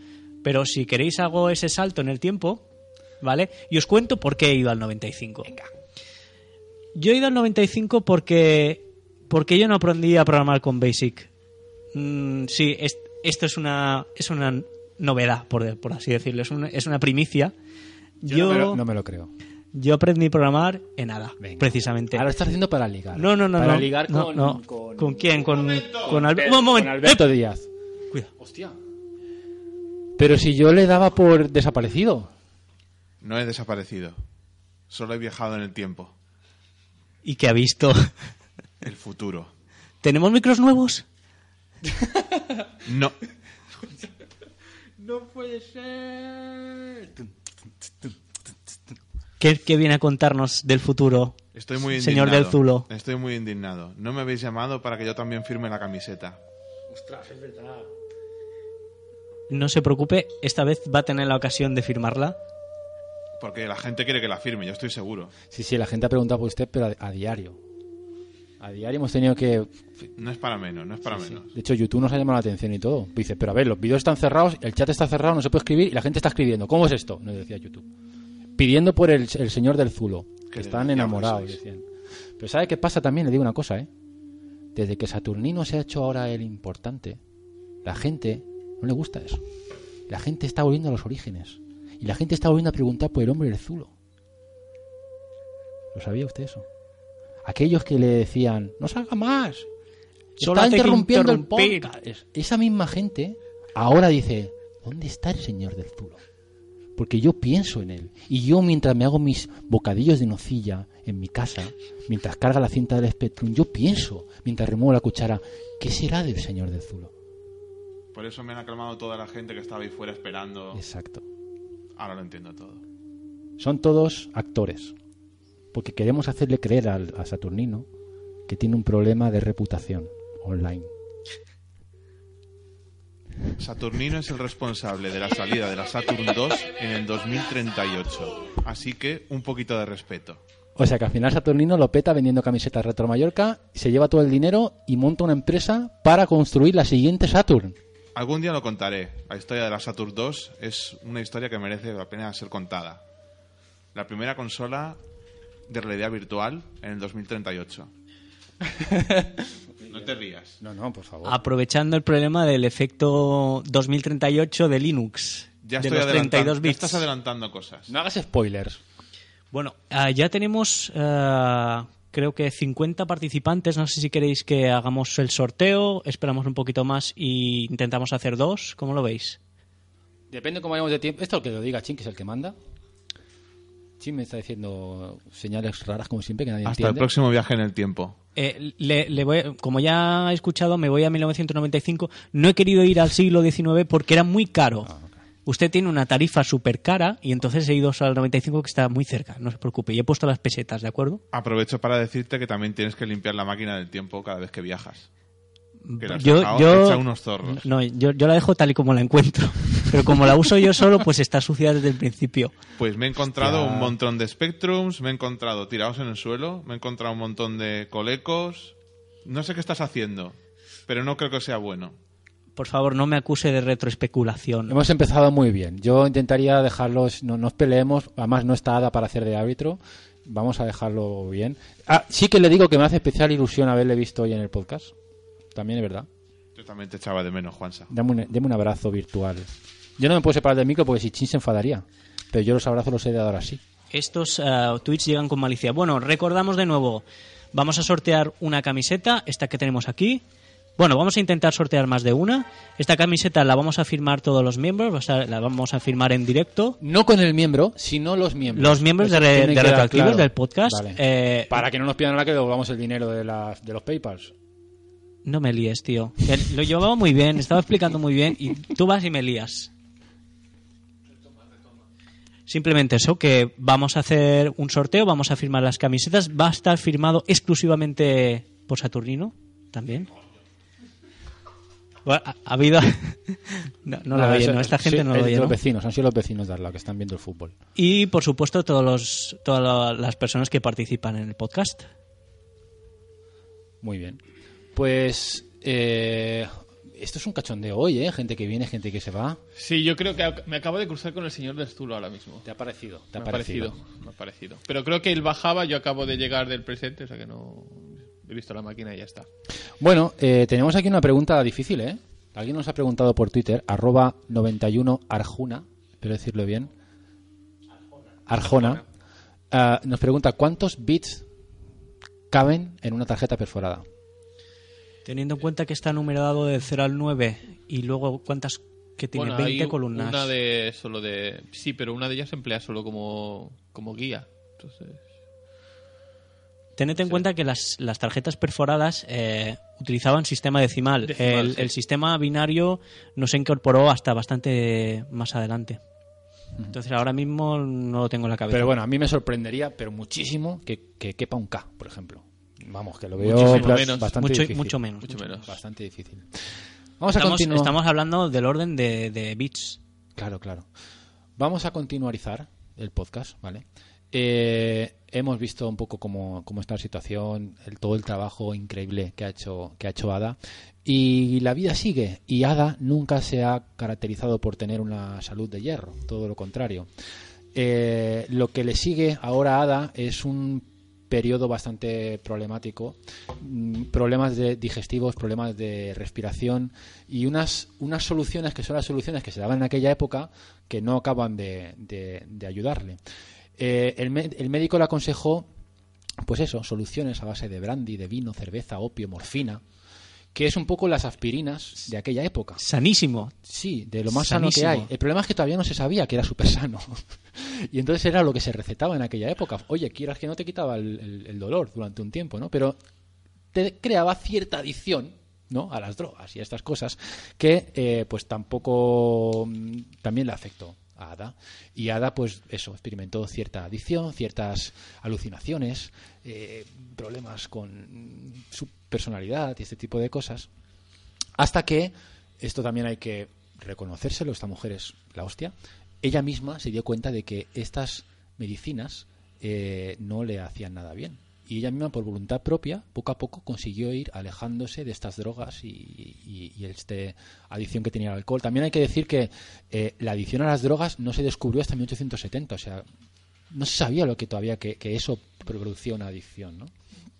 Pero si queréis hago ese salto en el tiempo, ¿vale? Y os cuento por qué he ido al 95. Yo he ido al 95 porque porque yo no aprendí a programar con Basic. Mm, sí, es- esto es una es una novedad, por, por así decirlo. Es una, es una primicia. Yo, Yo, no, me lo, no me lo creo. yo aprendí a programar en nada, Venga. precisamente. Ahora lo estás haciendo para ligar. No, no, no. Para no. ligar con, no. con, quién? Con, con Alberto. con Un momento. Alberto Díaz. Eh, cuidado. Hostia. Pero si yo le daba por desaparecido. No he desaparecido. Solo he viajado en el tiempo. ¿Y qué ha visto? El futuro. ¿Tenemos micros nuevos? No. No puede ser. ¿Qué, qué viene a contarnos del futuro? Estoy muy indignado. Señor del Zulo. Estoy muy indignado. No me habéis llamado para que yo también firme la camiseta. No se preocupe, esta vez va a tener la ocasión de firmarla. Porque la gente quiere que la firme, yo estoy seguro. Sí, sí, la gente ha preguntado por usted, pero a, a diario. A diario hemos tenido que. No es para menos, no es para menos. De hecho, YouTube nos ha llamado la atención y todo. Dice, pero a ver, los vídeos están cerrados, el chat está cerrado, no se puede escribir y la gente está escribiendo. ¿Cómo es esto? Nos decía YouTube. Pidiendo por el, el señor del Zulo. Que están enamorados, decían. Pero ¿sabe qué pasa también? Le digo una cosa, ¿eh? Desde que Saturnino se ha hecho ahora el importante, la gente no le gusta eso. La gente está volviendo a los orígenes. Y la gente está volviendo a preguntar por el hombre del Zulo. ¿Lo sabía usted eso? Aquellos que le decían, no salga más. Solo está interrumpiendo el interrumpir". podcast. Es- Esa misma gente ahora dice, ¿dónde está el señor del Zulo? Porque yo pienso en él. Y yo mientras me hago mis bocadillos de nocilla en mi casa, mientras carga la cinta del Spectrum, yo pienso, mientras remuevo la cuchara, ¿qué será del señor del Zulo? Por eso me han aclamado toda la gente que estaba ahí fuera esperando. Exacto. Ahora lo entiendo todo. Son todos actores. Porque queremos hacerle creer al, a Saturnino que tiene un problema de reputación online. Saturnino es el responsable de la salida de la Saturn 2 en el 2038. Así que un poquito de respeto. O sea que al final Saturnino lo peta vendiendo camisetas Retro Mallorca, se lleva todo el dinero y monta una empresa para construir la siguiente Saturn. Algún día lo contaré. La historia de la Saturn 2 es una historia que merece la pena ser contada. La primera consola de realidad virtual en el 2038. No te rías. No, no, por favor. Aprovechando el problema del efecto 2038 de Linux. Ya de estoy los adelantando. 32 ya bits. estás adelantando cosas. No hagas spoilers. Bueno, ah, ya tenemos ah, creo que 50 participantes. No sé si queréis que hagamos el sorteo, esperamos un poquito más y intentamos hacer dos. ¿Cómo lo veis? Depende cómo vayamos de tiempo. Esto es lo que lo diga Chin, que es el que manda. Chin me está diciendo señales raras como siempre que nadie Hasta el próximo viaje en el tiempo. Eh, le, le voy- como ya he escuchado, me voy a 1995. No he querido ir al siglo XIX porque era muy caro. Usted tiene una tarifa súper cara y entonces he ido al 95 que está muy cerca. No se preocupe. Y he puesto las pesetas, ¿de acuerdo? Aprovecho para decirte que también tienes que limpiar la máquina del tiempo cada vez que viajas. Que la yo, dejado yo, unos zorros. no, yo, yo la dejo tal y como la encuentro. (laughs) Pero como la uso yo solo, pues está sucia desde el principio. Pues me he encontrado Hostia. un montón de Spectrums, me he encontrado tirados en el suelo, me he encontrado un montón de colecos. No sé qué estás haciendo, pero no creo que sea bueno. Por favor, no me acuse de retroespeculación. Hemos empezado muy bien. Yo intentaría dejarlos, no nos peleemos, además no está Ada para hacer de árbitro. Vamos a dejarlo bien. Ah, sí que le digo que me hace especial ilusión haberle visto hoy en el podcast. También es verdad. Yo también te echaba de menos, Juansa. Dame un, deme un abrazo virtual. Yo no me puedo separar del micro porque si Chin se enfadaría. Pero yo los abrazos los he de dar así. Estos eh, tweets llegan con malicia. Bueno, recordamos de nuevo. Vamos a sortear una camiseta, esta que tenemos aquí. Bueno, vamos a intentar sortear más de una. Esta camiseta la vamos a firmar todos los miembros, o sea, la vamos a firmar en directo. No con el miembro, sino los miembros. Los miembros de, Eso de Retroactivos claro. del podcast. Vale. eh, Para que no nos pidan ahora que devolvamos el dinero de, las- de los PayPals. No me líes, tío. Lo llevaba muy bien, estaba explicando muy bien y tú vas y me lías. Simplemente eso, que vamos a hacer un sorteo, vamos a firmar las camisetas. Va a estar firmado exclusivamente por Saturnino, también. Bueno, ha, ha habido... (laughs) no, no lo Nada, eso- ¿no? Esta gente sí, no lo oye, Los ¿no? vecinos, han sido los vecinos de al lado que están viendo el fútbol. Y, por supuesto, todos los, todas la- las personas que participan en el podcast. Muy bien. Pues eh, esto es un cachondeo hoy, ¿eh? Gente que viene, gente que se va. Sí, yo creo que me acabo de cruzar con el señor del Zulo ahora mismo. ¿Te ha parecido? ¿Te ha parecido? parecido, me ha parecido. Pero creo que él bajaba, yo acabo de llegar del presente, o sea que no he visto la máquina y ya está. Bueno, eh, tenemos aquí una pregunta difícil, ¿eh? Alguien nos ha preguntado por Twitter, arroba 91 arjuna, espero decirlo bien. Arjona. Ah, nos pregunta, ¿cuántos bits caben en una tarjeta perforada? Teniendo en cuenta que está numerado de 0 al 9 y luego cuántas que tiene Bueno, 20 hay columnas. Una de solo de sí, pero una de ellas se emplea solo como como guía. Entonces, Tened en cuenta que las, las tarjetas perforadas eh, utilizaban sistema decimal. Decimal, el, sí. el sistema binario no se incorporó hasta bastante más adelante. Entonces ahora mismo no lo tengo en la cabeza. Pero bueno, a mí me sorprendería, pero muchísimo, que, que quepa un K, por ejemplo. Vamos, que lo veo pla- menos. bastante mucho, difícil. mucho menos. mucho menos. Bastante difícil. Vamos a Estamos, continuar. estamos hablando del orden de, de bits. Claro, claro. Vamos a continuarizar el podcast, ¿vale? Eh, hemos visto un poco cómo, está la situación, el, todo el trabajo increíble que ha hecho que ha hecho Ada y la vida sigue y Ada nunca se ha caracterizado por tener una salud de hierro, todo lo contrario. Eh, lo que le sigue ahora a Ada es un periodo bastante problemático, mm, problemas de digestivos, problemas de respiración y unas, unas soluciones que son las soluciones que se daban en aquella época que no acaban de ayudarle. Eh, el, médico le aconsejó, pues eso, soluciones a base de brandy, de vino, cerveza, opio, morfina, que es un poco las aspirinas de aquella época. Sanísimo. Sí, de lo más sano que hay. El problema es que todavía no se sabía que era súper sano. (laughs) y entonces era lo que se recetaba en aquella época. Oye, quieras que no te quitaba el, el- el dolor durante un tiempo, ¿no? Pero te creaba cierta adicción, ¿no? A las drogas y a estas cosas que, eh, pues tampoco mm, también le afectó a Ada. Y Ada, pues eso, experimentó cierta adicción, ciertas alucinaciones, eh, problemas con su personalidad y este tipo de cosas. Hasta que, esto también hay que reconocérselo, esta mujer es la hostia, ella misma se dio cuenta de que estas medicinas eh, no le hacían nada bien. Y ella misma, por voluntad propia, poco a poco consiguió ir alejándose de estas drogas y, y, este adicción que tenía al alcohol. También hay que decir que eh, la adicción a las drogas no se descubrió hasta 1870, o sea, no se sabía lo que todavía que eso producía una adicción, ¿no?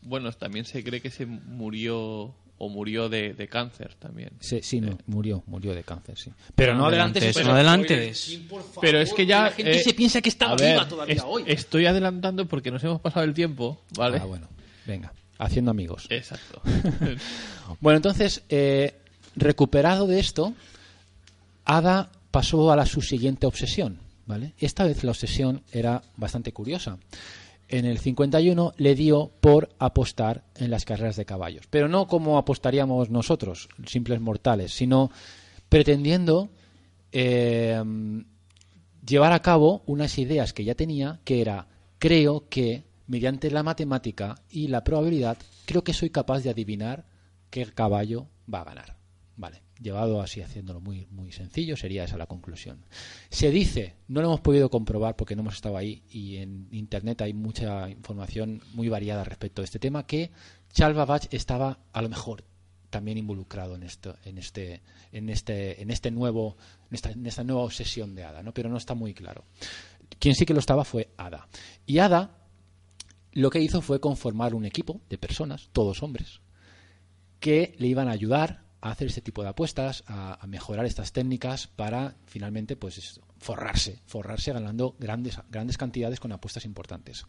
Bueno, también se cree que se murió o murió de, de cáncer también. Sí, sí, no, murió, murió de cáncer, sí. Pero no adelante, adelantes, pero- no adelantes. Pero es que ya la gente eh, se piensa que está viva ver, todavía es- hoy. Estoy adelantando porque nos hemos pasado el tiempo, ¿vale? Ah, bueno, venga, haciendo amigos. Exacto. (laughs) Bueno, entonces, eh, recuperado de esto, Ada pasó a la su siguiente obsesión, ¿vale? Esta vez la obsesión era bastante curiosa. En el 51 le dio por apostar en las carreras de caballos, pero no como apostaríamos nosotros, simples mortales, sino pretendiendo eh, llevar a cabo unas ideas que ya tenía, que era, creo que mediante la matemática y la probabilidad, creo que soy capaz de adivinar qué caballo va a ganar. Vale, llevado así haciéndolo muy, muy sencillo, sería esa la conclusión. Se dice, no lo hemos podido comprobar porque no hemos estado ahí y en internet hay mucha información muy variada respecto a este tema, que Charles Babbage estaba a lo mejor también involucrado en esto, en este, en este, en este nuevo, en esta, en esta nueva obsesión de Ada, ¿no? Pero no está muy claro. Quien sí que lo estaba fue Ada. Y Ada lo que hizo fue conformar un equipo de personas, todos hombres, que le iban a ayudar a hacer este tipo de apuestas, a, a mejorar estas técnicas para finalmente pues forrarse, forrarse ganando grandes, grandes cantidades con apuestas importantes.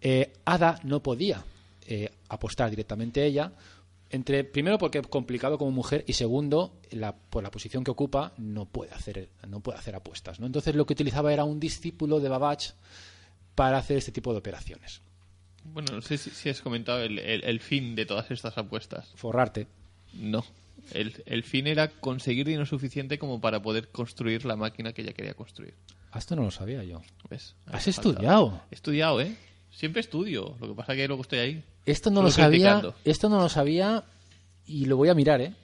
Eh, Ada no podía eh, apostar directamente ella, entre primero porque es complicado como mujer y segundo la, por la posición que ocupa no puede hacer no puede hacer apuestas, ¿no? Entonces lo que utilizaba era un discípulo de Babbage para hacer este tipo de operaciones. bueno, no sé si, si has comentado el, el- el fin de todas estas apuestas. Forrarte. No. El, el fin era conseguir dinero suficiente como para poder construir la máquina que ella quería construir. Ah, Esto no lo sabía yo. ¿Ves? ¿Has estudiado? He estudiado, ¿eh? Siempre estudio. Lo que pasa que luego estoy ahí. Esto no lo sabía. Esto no lo sabía y lo voy a mirar, ¿eh?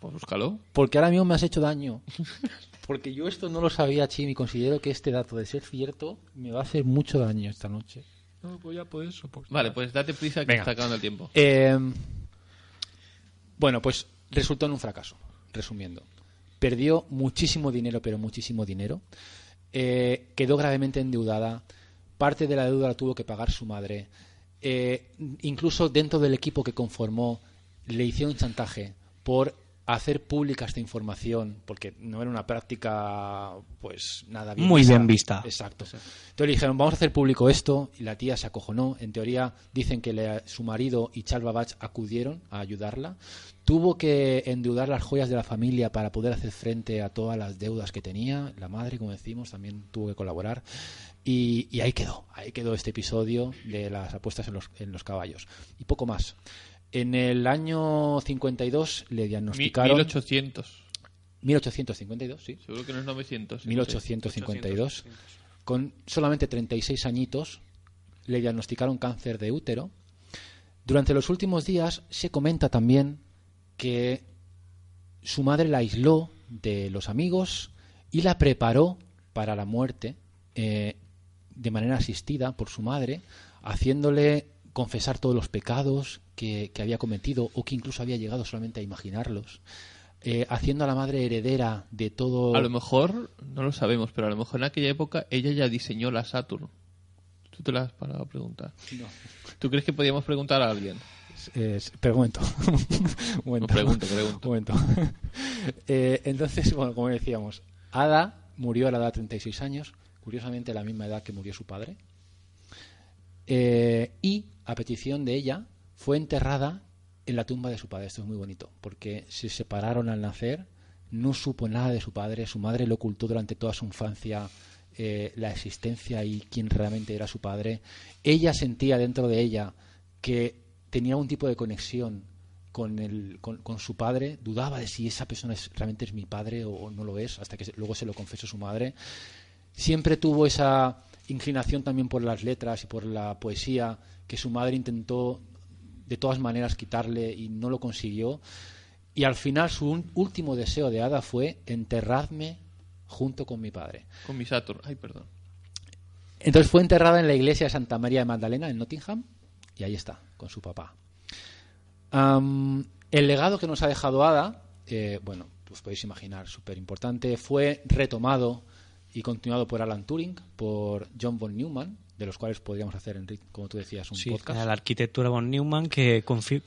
Pues búscalo. Porque ahora mismo me has hecho daño. (laughs) Porque yo esto no lo sabía, Chim, y considero que este dato de ser cierto me va a hacer mucho daño esta noche. No, pues ya por eso. Vale, pues date prisa que Venga. está acabando el tiempo. Eh, bueno, pues resultó en un fracaso, resumiendo. Perdió muchísimo dinero, pero muchísimo dinero. Eh, quedó gravemente endeudada. Parte de la deuda la tuvo que pagar su madre. Eh, incluso dentro del equipo que conformó le hicieron chantaje por hacer pública esta información, porque no era una práctica, pues nada bien Muy vista. bien vista. Exacto. Entonces le dijeron, vamos a hacer público esto, y la tía se acojonó. En teoría, dicen que le- su marido y Charles Babbage acudieron a ayudarla. Tuvo que endeudar las joyas de la familia para poder hacer frente a todas las deudas que tenía. La madre, como decimos, también tuvo que colaborar. Y, y ahí quedó, ahí quedó este episodio de las apuestas en los, en los caballos. Y poco más. En el año 52 le diagnosticaron... 1800. 1852, sí. Seguro que no es 900. 1852. Con solamente 36 añitos le diagnosticaron cáncer de útero. Durante los últimos días se comenta también que su madre la aisló de los amigos y la preparó para la muerte eh, de manera asistida por su madre, haciéndole confesar todos los pecados que, que había cometido o que incluso había llegado solamente a imaginarlos, eh, haciendo a la madre heredera de todo... A lo mejor, no lo sabemos, pero a lo mejor en aquella época ella ya diseñó la Saturn. ¿Tú te la has parado a preguntar? No. ¿Tú crees que podíamos preguntar a alguien? Eh, un momento. (laughs) un momento. No, pregunto, pregunto. Un momento. (laughs) Eh, entonces, bueno, como decíamos, Ada murió a la edad de 36 años, curiosamente a la misma edad que murió su padre. Eh, y, a petición de ella, fue enterrada en la tumba de su padre. Esto es muy bonito, porque se separaron al nacer, no supo nada de su padre, su madre lo ocultó durante toda su infancia eh, la existencia y quién realmente era su padre. Ella sentía dentro de ella que tenía un tipo de conexión con, el, con, su padre, dudaba de si esa persona realmente es mi padre o, o no lo es, hasta que luego se lo confesó su madre. Siempre tuvo esa inclinación también por las letras y por la poesía que su madre intentó de todas maneras quitarle y no lo consiguió. Y al final su último deseo de Ada fue enterradme junto con mi padre. Con mi Saturn. Ay, perdón. Entonces fue enterrada en la iglesia de Santa María de Magdalena, en Nottingham, y ahí está, con su papá. El legado que nos ha dejado Ada, eh, bueno, pues podéis imaginar, súper importante, fue retomado y continuado por Alan Turing, por John von Neumann, de los cuales podríamos hacer, Enrique, como tú decías, un Sí, podcast. la arquitectura von Neumann que, confi-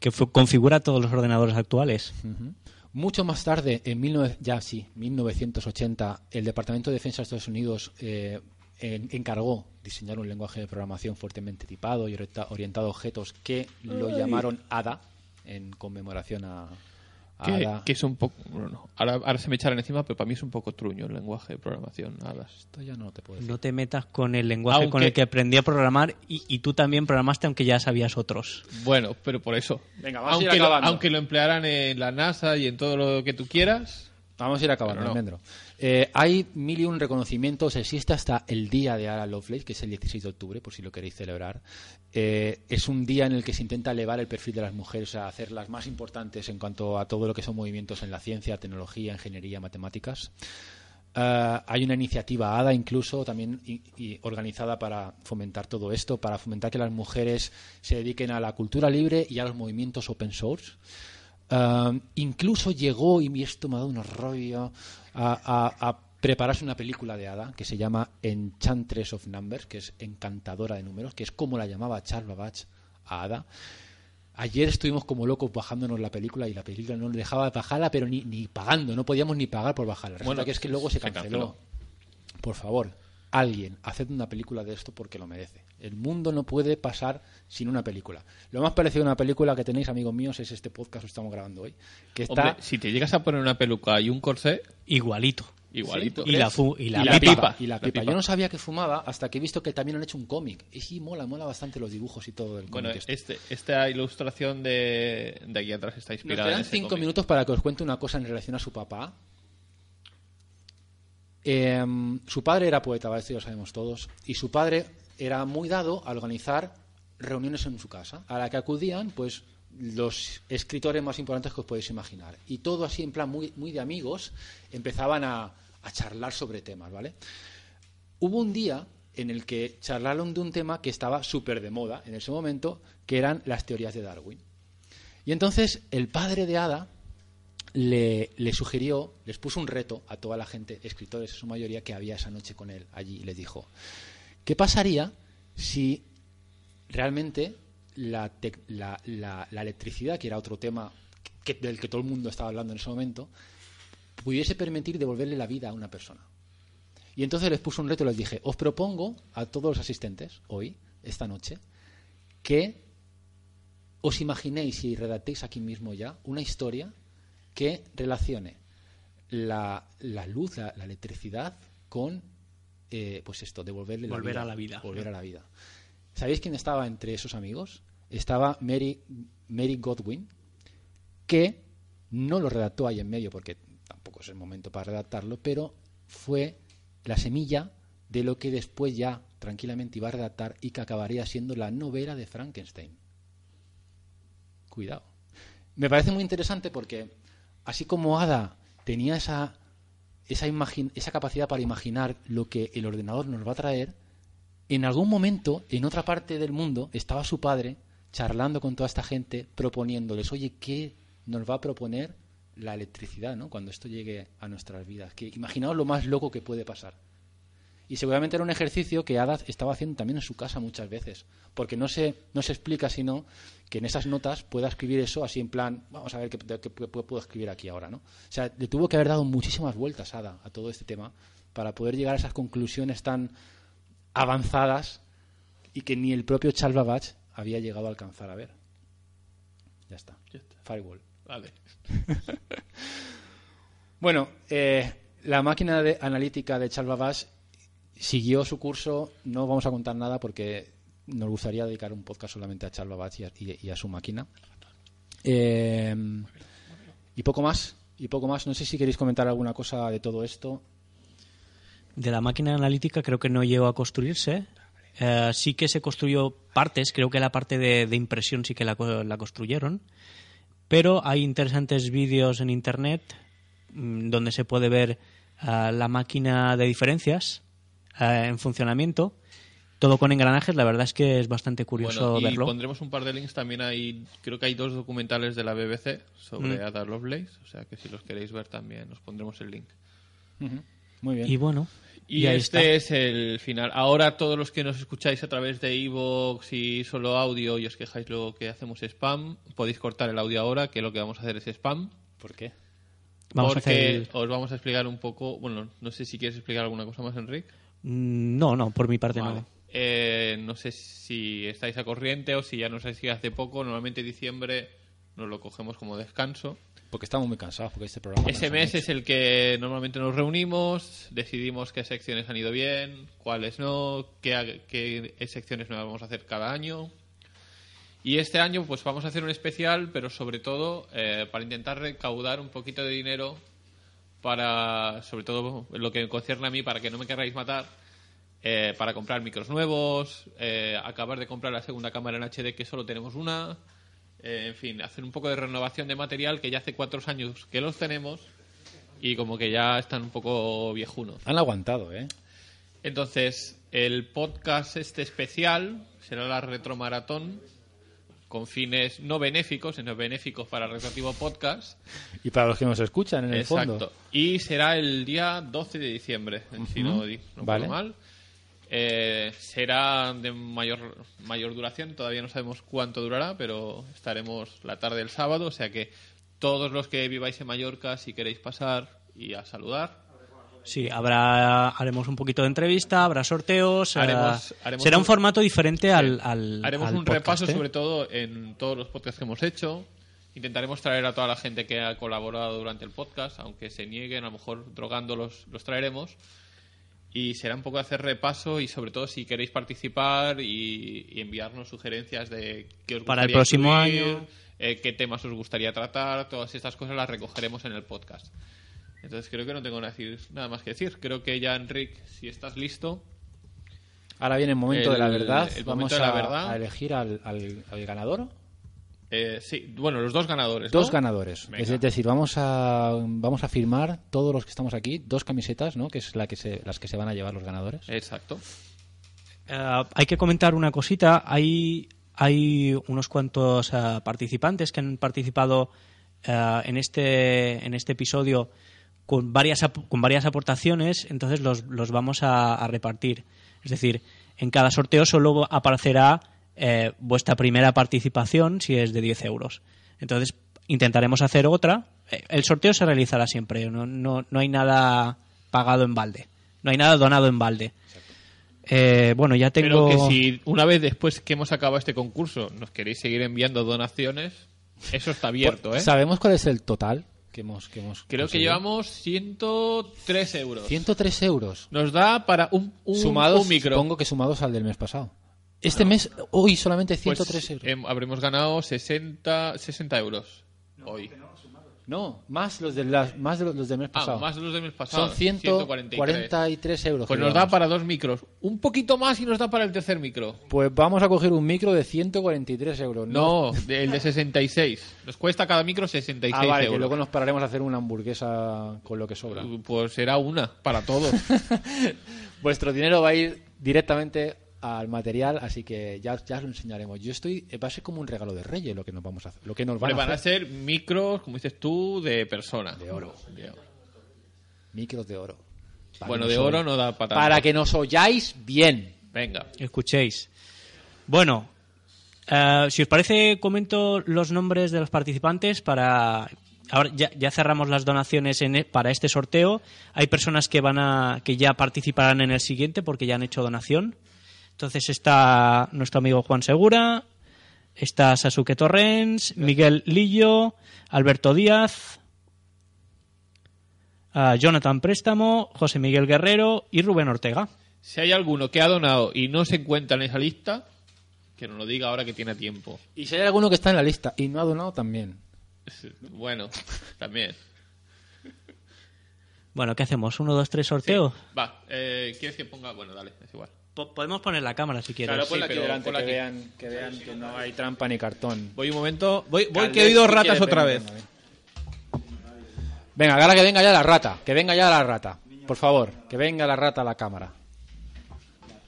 que configura todos los ordenadores actuales. Ujú. Mucho más tarde, en 19 ya sí, 1980, el Departamento de Defensa de Estados Unidos eh, en- encargó diseñar un lenguaje de programación fuertemente tipado y orienta- orientado a objetos que lo llamaron ADA en conmemoración a, Ada. que es un poco. Bueno, no. Ahora, ahora se me echarán encima, pero para mí es un poco truño el lenguaje de programación. Esto ya no te puedo decir. No te metas con el lenguaje Aunque- con el que aprendí a programar y, y tú también programaste aunque ya sabías otros. Bueno, pero por eso. Venga, vamos a ir aunque, lo, acabando. aunque lo emplearan en la NASA y en todo lo que tú quieras. Vamos a ir acabando, no. Almendro. Eh, hay mil y un reconocimientos. Existe hasta el día de Ada Lovelace, que es el 16 de octubre, por si lo queréis celebrar. Eh, es un día en el que se intenta elevar el perfil de las mujeres, a hacerlas más importantes en cuanto a todo lo que son movimientos en la ciencia, tecnología, ingeniería, matemáticas. Eh, hay una iniciativa ADA incluso también y- organizada para fomentar todo esto, para fomentar que las mujeres se dediquen a la cultura libre y a los movimientos open source. Um, incluso llegó, y esto me ha dado un rollo, a, a- a prepararse una película de Ada que se llama Enchantress of Numbers, que es encantadora de números, que es como la llamaba Charles Babbage a Ada. Ayer estuvimos como locos bajándonos la película y la película no nos dejaba bajarla, pero ni, ni pagando, no podíamos ni pagar por bajarla. Resulta Bueno, que es que luego se se canceló. canceló. Por favor, alguien, haced una película de esto porque lo merece. El mundo no puede pasar sin una película. Lo más parecido a una película que tenéis, amigos míos, es este podcast que estamos grabando hoy. Que está Hombre, si te llegas a poner una peluca y un corsé, Igualito. Igualito. Y la, fu- y la y la pipa. pipa, y la La pipa. pipa. Yo no sabía que fumaba hasta que he visto que también han hecho un cómic. Y sí, mola, mola bastante los dibujos y todo del Bueno, cómic. este. este, esta ilustración de, de aquí atrás está Nos inspirada en quedan este cinco cómic. minutos para que os cuente una cosa en relación a su papá. Eh, su padre era poeta, ¿vale? esto ya lo sabemos todos, y su padre era muy dado a organizar reuniones en su casa, a la que acudían pues los escritores más importantes que os podéis imaginar. Y todo así, en plan muy, muy de amigos, empezaban a, a charlar sobre temas, ¿vale? Hubo un día en el que charlaron de un tema que estaba súper de moda en ese momento, que eran las teorías de Darwin. Y entonces el padre de Ada le, le sugirió, les puso un reto a toda la gente, escritores en su mayoría, que había esa noche con él allí, y les dijo, ¿qué pasaría si realmente la, tec- la- la- la electricidad, que era otro tema que- del que todo el mundo estaba hablando en ese momento, pudiese permitir devolverle la vida a una persona? Y entonces les puse un reto y les dije, os propongo a todos los asistentes hoy, esta noche, que os imaginéis y redactéis aquí mismo ya una historia que relacione la, la luz, la, la electricidad con, eh, pues esto, devolverle Volver la vida. a la vida. Volver a la vida. ¿Sabéis quién estaba entre esos amigos? Estaba Mary, Godwin, que no lo redactó ahí en medio porque tampoco es el momento para redactarlo, pero fue la semilla de lo que después ya tranquilamente iba a redactar y que acabaría siendo la novela de Frankenstein. Cuidado. Me parece muy interesante porque así como Ada tenía esa, esa, esa capacidad para imaginar lo que el ordenador nos va a traer, en algún momento, en otra parte del mundo, estaba su padre charlando con toda esta gente, proponiéndoles, oye, ¿qué nos va a proponer la electricidad ¿no? cuando esto llegue a nuestras vidas? Que imaginaos lo más loco que puede pasar. Y seguramente era un ejercicio que Ada estaba haciendo también en su casa muchas veces, porque no se, no se explica sino que en esas notas pueda escribir eso así en plan, vamos a ver qué, qué- puedo escribir aquí ahora, ¿no? O sea, le tuvo que haber dado muchísimas vueltas Ada a todo este tema para poder llegar a esas conclusiones tan avanzadas y que ni el propio Charles Babbage había llegado a alcanzar a ver. Ya está. Ya está. Firewall. Vale. (laughs) Bueno, eh, la máquina de analítica de Charles Babbage siguió su curso. No vamos a contar nada porque nos gustaría dedicar un podcast solamente a Charles Babbage y a, y- y a su máquina. Eh, y poco más. Y poco más. No sé si queréis comentar alguna cosa de todo esto. De la máquina analítica creo que no llegó a construirse. Eh, sí que se construyó partes, creo que la parte de, de impresión sí que la, co- la construyeron. Pero hay interesantes vídeos en internet mm, donde se puede ver eh, la máquina de diferencias eh, en funcionamiento. Todo con engranajes, la verdad es que es bastante curioso Bueno, y verlo. pondremos un par de links también hay creo que hay dos documentales de la BBC sobre Mm. Ada Lovelace o sea que si los queréis ver también os pondremos el link. Muy bien. Y bueno, y, este está. es el final ahora todos los que nos escucháis a través de iVoox y solo audio y os quejáis luego que hacemos spam podéis cortar el audio ahora que lo que vamos a hacer es spam ¿Por qué? Vamos a porque hacer el- os vamos a explicar un poco bueno no sé si quieres explicar alguna cosa más Enrique Mm, No, no, por mi parte Vale. no. Eh, no sé si estáis a corriente o si ya no sabéis que hace poco. Normalmente diciembre nos lo cogemos como descanso. Porque estamos muy cansados, porque este programa... Ese mes es el que normalmente nos reunimos, decidimos qué secciones han ido bien, cuáles no, qué, qué secciones nuevas vamos a hacer cada año. Y este año pues vamos a hacer un especial, pero sobre todo eh, para intentar recaudar un poquito de dinero para, sobre todo en lo que me concierne a mí, para que no me queráis matar, eh, para comprar micros nuevos, eh, acabar de comprar la segunda cámara en HD que solo tenemos una, eh, en fin, hacer un poco de renovación de material que ya hace cuatro años que los tenemos y como que ya están un poco viejunos. Han aguantado, ¿eh? Entonces, el podcast este especial será la retromaratón con fines no benéficos, sino benéficos para Retroactivo Podcast. Y para los que nos escuchan, en el Exacto. fondo. Y será el día 12 de diciembre, si no, Vale. mal. Eh, será de mayor, mayor duración, todavía no sabemos cuánto durará, pero estaremos la tarde del sábado, o sea que todos los que viváis en Mallorca, si queréis pasar y a saludar, Sí, habrá, haremos un poquito de entrevista, habrá sorteos. eh, Haremos- haremos será un, un- formato diferente al, al. Haremos al un podcast, repaso ¿eh? sobre todo en todos los podcasts que hemos hecho. Intentaremos traer a toda la gente que ha colaborado durante el podcast, aunque se nieguen, a lo mejor drogándolos los traeremos. Y será un poco hacer repaso y sobre todo si queréis participar y, y enviarnos sugerencias de qué os Para el gustaría próximo incluir, año. eh, qué temas os gustaría tratar, todas estas cosas las recogeremos en el podcast. Entonces creo que no tengo nada, más que decir. Creo que ya, Enric, si estás listo, Ahora viene el momento El- de la verdad. el Vamos momento de la a, verdad. a elegir al, al- al ganador. Eh, sí, bueno, los dos ganadores. Dos ¿no? ganadores. Venga. Es decir, vamos a, vamos a firmar todos los que estamos aquí, dos camisetas, ¿no? Que es la que se, las que se van a llevar los ganadores. Exacto. Eh, hay que comentar una cosita. Hay, hay unos cuantos eh, participantes que han participado eh, en, este, en este episodio con varias, ap- con varias aportaciones, entonces los, los vamos a, a repartir. Es decir, en cada sorteo solo aparecerá eh, vuestra primera participación si es de 10 euros. Entonces intentaremos hacer otra. Eh, El sorteo se realizará siempre, no, no, no hay nada pagado en balde, no hay nada donado en balde. Eh, bueno, ya tengo. Pero que si una vez después que hemos acabado este concurso nos queréis seguir enviando donaciones, eso está abierto, ¿eh? ¿Sabemos cuál es el total que hemos, que hemos Creo que conseguido? llevamos 103 euros. 103 euros. Nos da para un, un, sumados, un micro. supongo que sumados al del mes pasado. Este mes, hoy solamente Pues, 103 euros. em, habremos ganado 60, 60 euros hoy. no, más los, de las, más de los, los del mes Ah, pasado. más de los del mes pasado. Son 143 euros. Pues que nos da para dos micros. Un poquito más y nos da para el tercer micro. Pues vamos a coger un micro de 143 euros. No, de- el de 66. Nos cuesta cada micro 66 Ah, vale, que euros. luego nos pararemos a hacer una hamburguesa con lo que sobra. Pues será una para todos. (laughs) Vuestro dinero va a ir directamente al material, así que ya, ya os lo enseñaremos. Yo estoy, va a ser como un regalo de Reyes lo que nos vamos a hacer, lo que nos van, a a hacer. ser micros, como dices tú, de persona. De oro. De oro. Micros de oro. Para Bueno, que de nos oro no da para. Para que nos oyáis bien. Venga. Escuchéis. Bueno, eh, si os parece, comento los nombres de los participantes para. Ahora ya, ya cerramos las donaciones en e- para este sorteo. Hay personas que van a que ya participarán en el siguiente porque ya han hecho donación. Entonces está nuestro amigo Juan Segura, está Sasuke Torrens, Miguel Lillo, Alberto Díaz, Jonathan Préstamo, José Miguel Guerrero y Rubén Ortega. Si hay alguno que ha donado y no se encuentra en esa lista, que nos lo diga ahora que tiene tiempo. Y si hay alguno que está en la lista y no ha donado, también. Bueno, también. Bueno, ¿qué hacemos? ¿Uno, dos, tres sorteo? Va, eh, ¿quieres que ponga? Bueno, dale, es igual. Po- podemos poner la cámara si quieres. Claro, ponla sí, aquí pero delante, que vean, que vean que no hay trampa ni cartón. Voy un momento. Voy, voy Caldés, que he oído si ratas otra vez. ven, ven. Venga, ahora que venga ya la rata, que venga ya la rata. Por favor, que venga la rata a la cámara.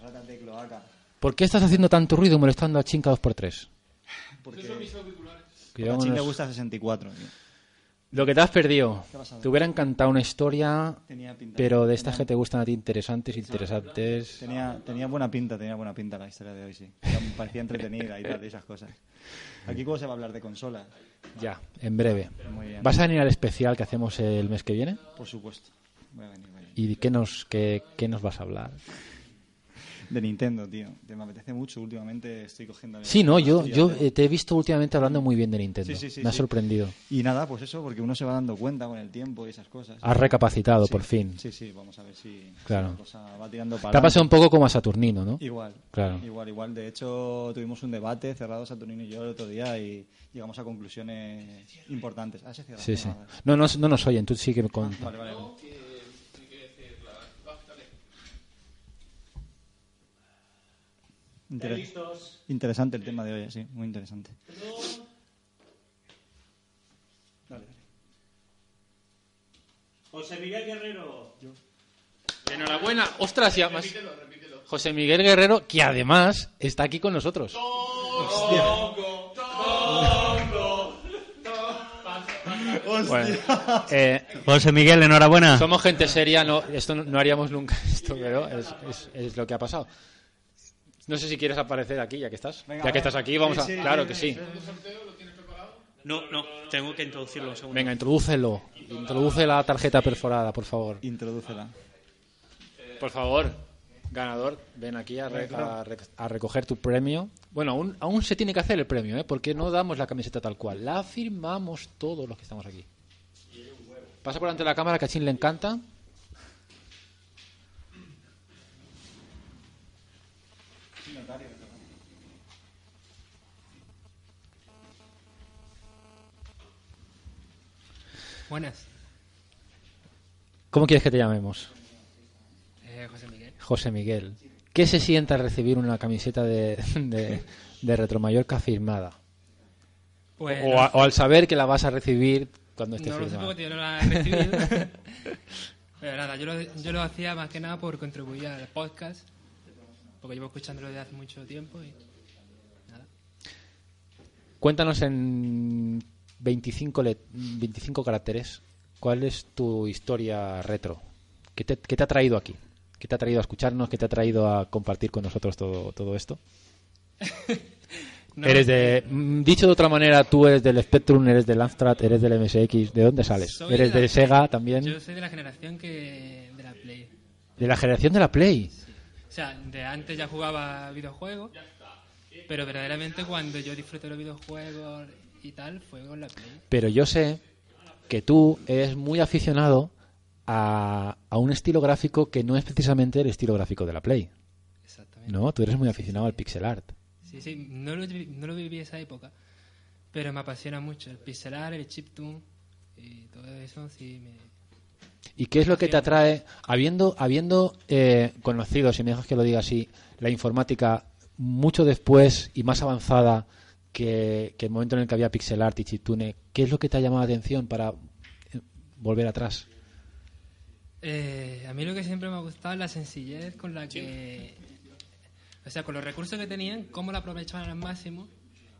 Ratas de cloaca. ¿Por qué estás haciendo tanto ruido molestando a Chinca 2x3? Porque Cuidado a con Chin le los- gusta 64. tío. Lo que te has perdido. Te hubiera encantado una historia, Tenía pinta. pero de estas tenía, que te gustan a ti interesantes, interesantes. Tenía, tenía buena pinta, tenía buena pinta la historia de hoy, sí. Me parecía entretenida y tal, y esas cosas. Aquí, ¿cómo se va a hablar de consolas? Ya, en breve. Muy bien. ¿Vas a venir al especial que hacemos el mes que viene? Por supuesto. Voy a venir, voy a venir. ¿Y qué nos, qué, qué nos vas a hablar? De Nintendo, tío. Te me apetece mucho. Últimamente estoy cogiendo... Sí, no, yo, yo de- eh, te he visto últimamente hablando muy bien de Nintendo. Sí, sí, sí, Me ha sí. sorprendido. Y nada, pues eso, porque uno se va dando cuenta con el tiempo y esas cosas. Has recapacitado, Sí. por fin. Sí, sí, vamos a ver si, Claro. si la cosa va tirando para Te ha pasado un poco como a Saturnino, ¿no? Igual, Claro. igual, igual. De hecho, tuvimos un debate cerrado Saturnino y yo el otro día y llegamos a conclusiones importantes. Ah. Sí, sí. Vale. No, no, no nos oyen, tú sigue con... Vale, vale. Inter- Interesante el tema de hoy, sí, muy interesante. Dale, dale. José Miguel Guerrero. Enhorabuena. Ostras, ya más... José Miguel Guerrero, que además está aquí con nosotros. Bueno, (laughs) eh, José Miguel, enhorabuena. somos gente seria, no, esto no, no haríamos nunca (laughs) esto, pero es, es- es lo que ha pasado. No sé si quieres aparecer aquí, ya que estás. Venga, ya que estás aquí, vamos a... Sí, sí, claro sí, que sí, sí. No, no, tengo que introducirlo un segundo. Venga, introdúcelo. Introduce la tarjeta perforada, por favor. Introdúcela. Por favor, ganador, ven aquí a, re- a re- a recoger tu premio. Bueno, aún, aún se tiene que hacer el premio, ¿eh? porque no damos la camiseta tal cual. La firmamos todos los que estamos aquí. Pasa por delante de la cámara, que a Chin le encanta. Buenas, ¿Cómo quieres que te llamemos? eh, José Miguel. José Miguel. ¿Qué se siente al recibir una camiseta de, de, de Retro Mallorca firmada? Pues, o, a- o al saber que la vas a recibir cuando esté no lo sé firmada. porque yo no la he recibido. (laughs) Pero nada, yo lo, yo lo hacía más que nada por contribuir al podcast. Porque llevo escuchándolo desde hace mucho tiempo y nada. Cuéntanos en 25, le- 25 caracteres, ¿cuál es tu historia retro? ¿Qué te, qué te ha traído aquí? ¿Qué te ha traído a escucharnos? ¿Qué te ha traído a compartir con nosotros todo, todo esto? (laughs) No, eres de, mm, dicho de otra manera, tú eres del Spectrum, eres del Amstrad, eres del MSX. ¿De dónde sales? ¿Eres de Sega también? Yo soy de la generación que de la Play. De la generación de la Play. O sea, de antes ya jugaba videojuegos, pero verdaderamente cuando yo disfruto de los videojuegos y tal fue con la Play. Pero yo sé que tú eres muy aficionado a, a un estilo gráfico que no es precisamente el estilo gráfico de la Play. Exactamente. No, tú eres muy aficionado al pixel art. Sí, sí, no lo, no lo viví esa época, pero me apasiona mucho el pixelar, el chiptune y todo eso, sí me... ¿Y qué es lo que te atrae, habiendo, habiendo eh, conocido, si me dejas que lo diga así, la informática mucho después y más avanzada que, que el momento en el que había pixel art y chiptune, ¿qué es lo que te ha llamado la atención para eh, volver atrás? Eh, a mí lo que siempre me ha gustado es la sencillez con la que... O sea, con los recursos que tenían, cómo lo aprovechaban al máximo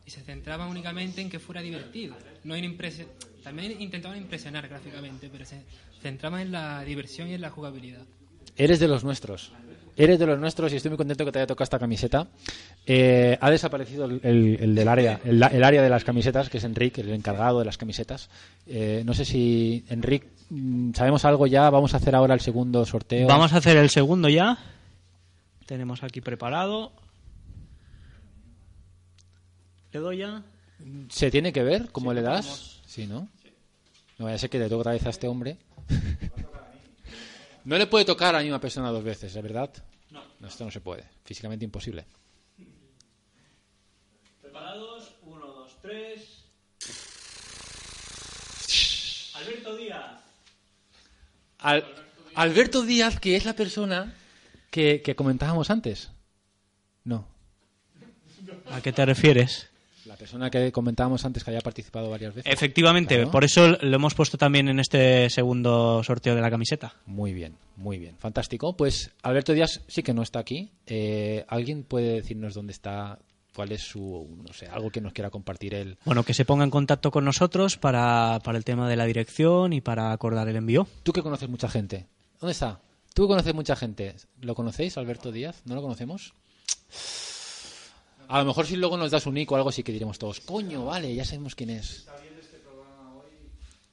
y se centraban únicamente en que fuera divertido. No en impresi- También intentaban impresionar gráficamente, pero se centraban en la diversión y en la jugabilidad. Eres de los nuestros. Eres de los nuestros y estoy muy contento que te haya tocado esta camiseta. Eh, ha desaparecido el, el- el del área, el, el área de las camisetas, que es Enrique, el encargado de las camisetas. Eh, no sé si, Enrique, mm, sabemos algo ya. Vamos a hacer ahora el segundo sorteo. Vamos a hacer el segundo ya. Tenemos aquí preparado. Le doy ya. ¿Se tiene que ver cómo le das? Sí, ¿no? No vaya a ser que le toque otra vez a este hombre. (laughs) no le puede tocar a la misma persona dos veces, ¿es verdad? No. Esto no se puede. Físicamente imposible. Preparados. Uno, dos, tres. Alberto Díaz. Al- Alberto Díaz, que es la persona que, que comentábamos antes. No. ¿A qué te refieres? La persona que comentábamos antes que había participado varias veces. Efectivamente, Claro. por eso lo hemos puesto también en este segundo sorteo de la camiseta. Muy bien, muy bien. Fantástico. Pues Alberto Díaz sí que no está aquí. Eh, ¿Alguien puede decirnos dónde está? ¿Cuál es su, no sé, algo que nos quiera compartir él? Bueno, que se ponga en contacto con nosotros para, para el tema de la dirección y para acordar el envío. Tú que conoces mucha gente. ¿Dónde está? Tú que conoces mucha gente. ¿Lo conocéis, Alberto Díaz? ¿No lo conocemos? A lo mejor si luego nos das un nick o algo sí que diremos todos, coño, vale, ya sabemos quién es.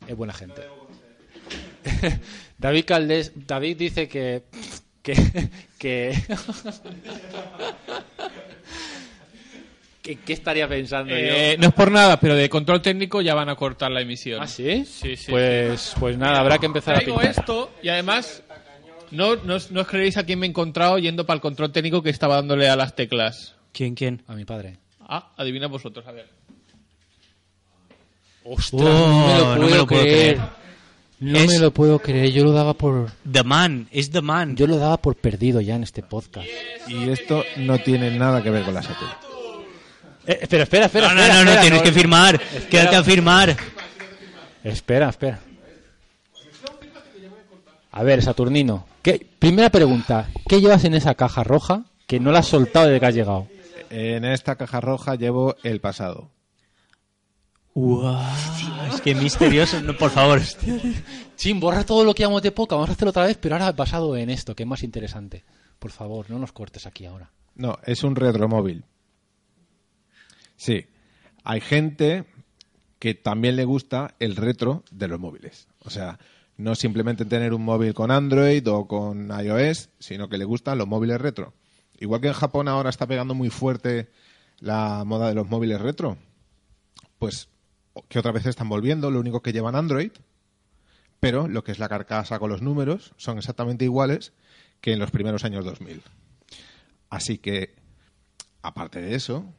Es buena gente. (laughs) David Caldés, David dice que que que (laughs) ¿Qué, qué estaría pensando Eh, yo? no es por nada, pero de control técnico ya van a cortar la emisión. ¿Ah, sí? Sí, sí, Pues pues nada, habrá que empezar a Traigo pintar. esto y además no, no, os- no os creéis a quién me he encontrado yendo para el control técnico que estaba dándole a las teclas. ¿Quién, quién? A mi padre. Ah, adivina vosotros, a ver. Ostras, Oh, no me lo puedo creer. No Es- me lo puedo creer, yo lo daba por The Man, es The Man. yo lo daba por perdido ya en este podcast. Y esto no tiene nada que ver con la Saturn. Eh, espera, espera, espera. no, no, espera, no, no, espera, tienes que firmar. Quédate a firmar. Espera, espera. A ver, Saturnino, ¿qué? primera pregunta, ¿qué llevas en esa caja roja que no la has soltado desde que has llegado? En esta caja roja llevo el pasado. Uau, es que misterioso. No, por favor. Chin, borra todo lo que llamamos de poca, vamos a hacerlo otra vez, pero ahora basado en esto, que es más interesante. Por favor, no nos cortes aquí ahora. No, es un retromóvil. Sí. Hay gente que también le gusta el retro de los móviles. O sea, no simplemente tener un móvil con Android o con iOS, sino que le gustan los móviles retro. Igual que en Japón ahora está pegando muy fuerte la moda de los móviles retro, pues que otra vez están volviendo, lo único que llevan Android, pero lo que es la carcasa con los números son exactamente iguales que en los primeros años 2000. Así que, aparte de eso,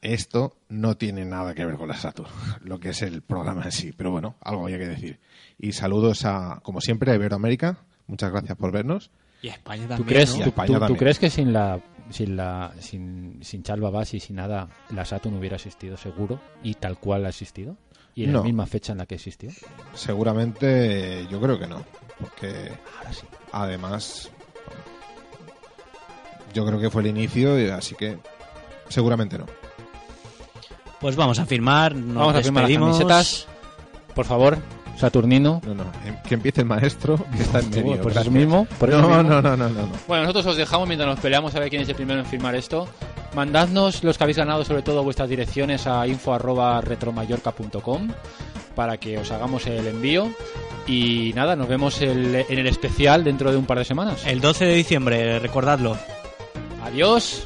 esto no tiene nada que ver con la Saturn, (laughs) lo que es el programa en sí. Pero bueno, algo había que decir. Y saludos a, como siempre, a Iberoamérica. Muchas gracias por vernos. Y España ¿Tú también. crees, ¿no? Tú- España tú- tú crees que sin la sin, la, sin, sin Charles Babbage y sin nada, la Saturn hubiera existido seguro y tal cual ha existido. Y en No. la misma fecha en la que existió. Seguramente yo creo que no. Porque además yo creo que fue el inicio, y así que seguramente no. Pues vamos a firmar, nos Vamos a firmar las camisetas. Por favor, Saturnino. No, no, em- que empiece el maestro que está en medio. Por eso mismo. por eso no, mismo. no, no, no, no, no. Bueno, nosotros os dejamos mientras nos peleamos a ver quién es el primero en firmar esto. Mandadnos los que habéis ganado, sobre todo vuestras direcciones a info@retromayorca.com para que os hagamos el envío. Y nada, nos vemos el- en el especial dentro de un par de semanas. El 12 de diciembre, recordadlo. Adiós.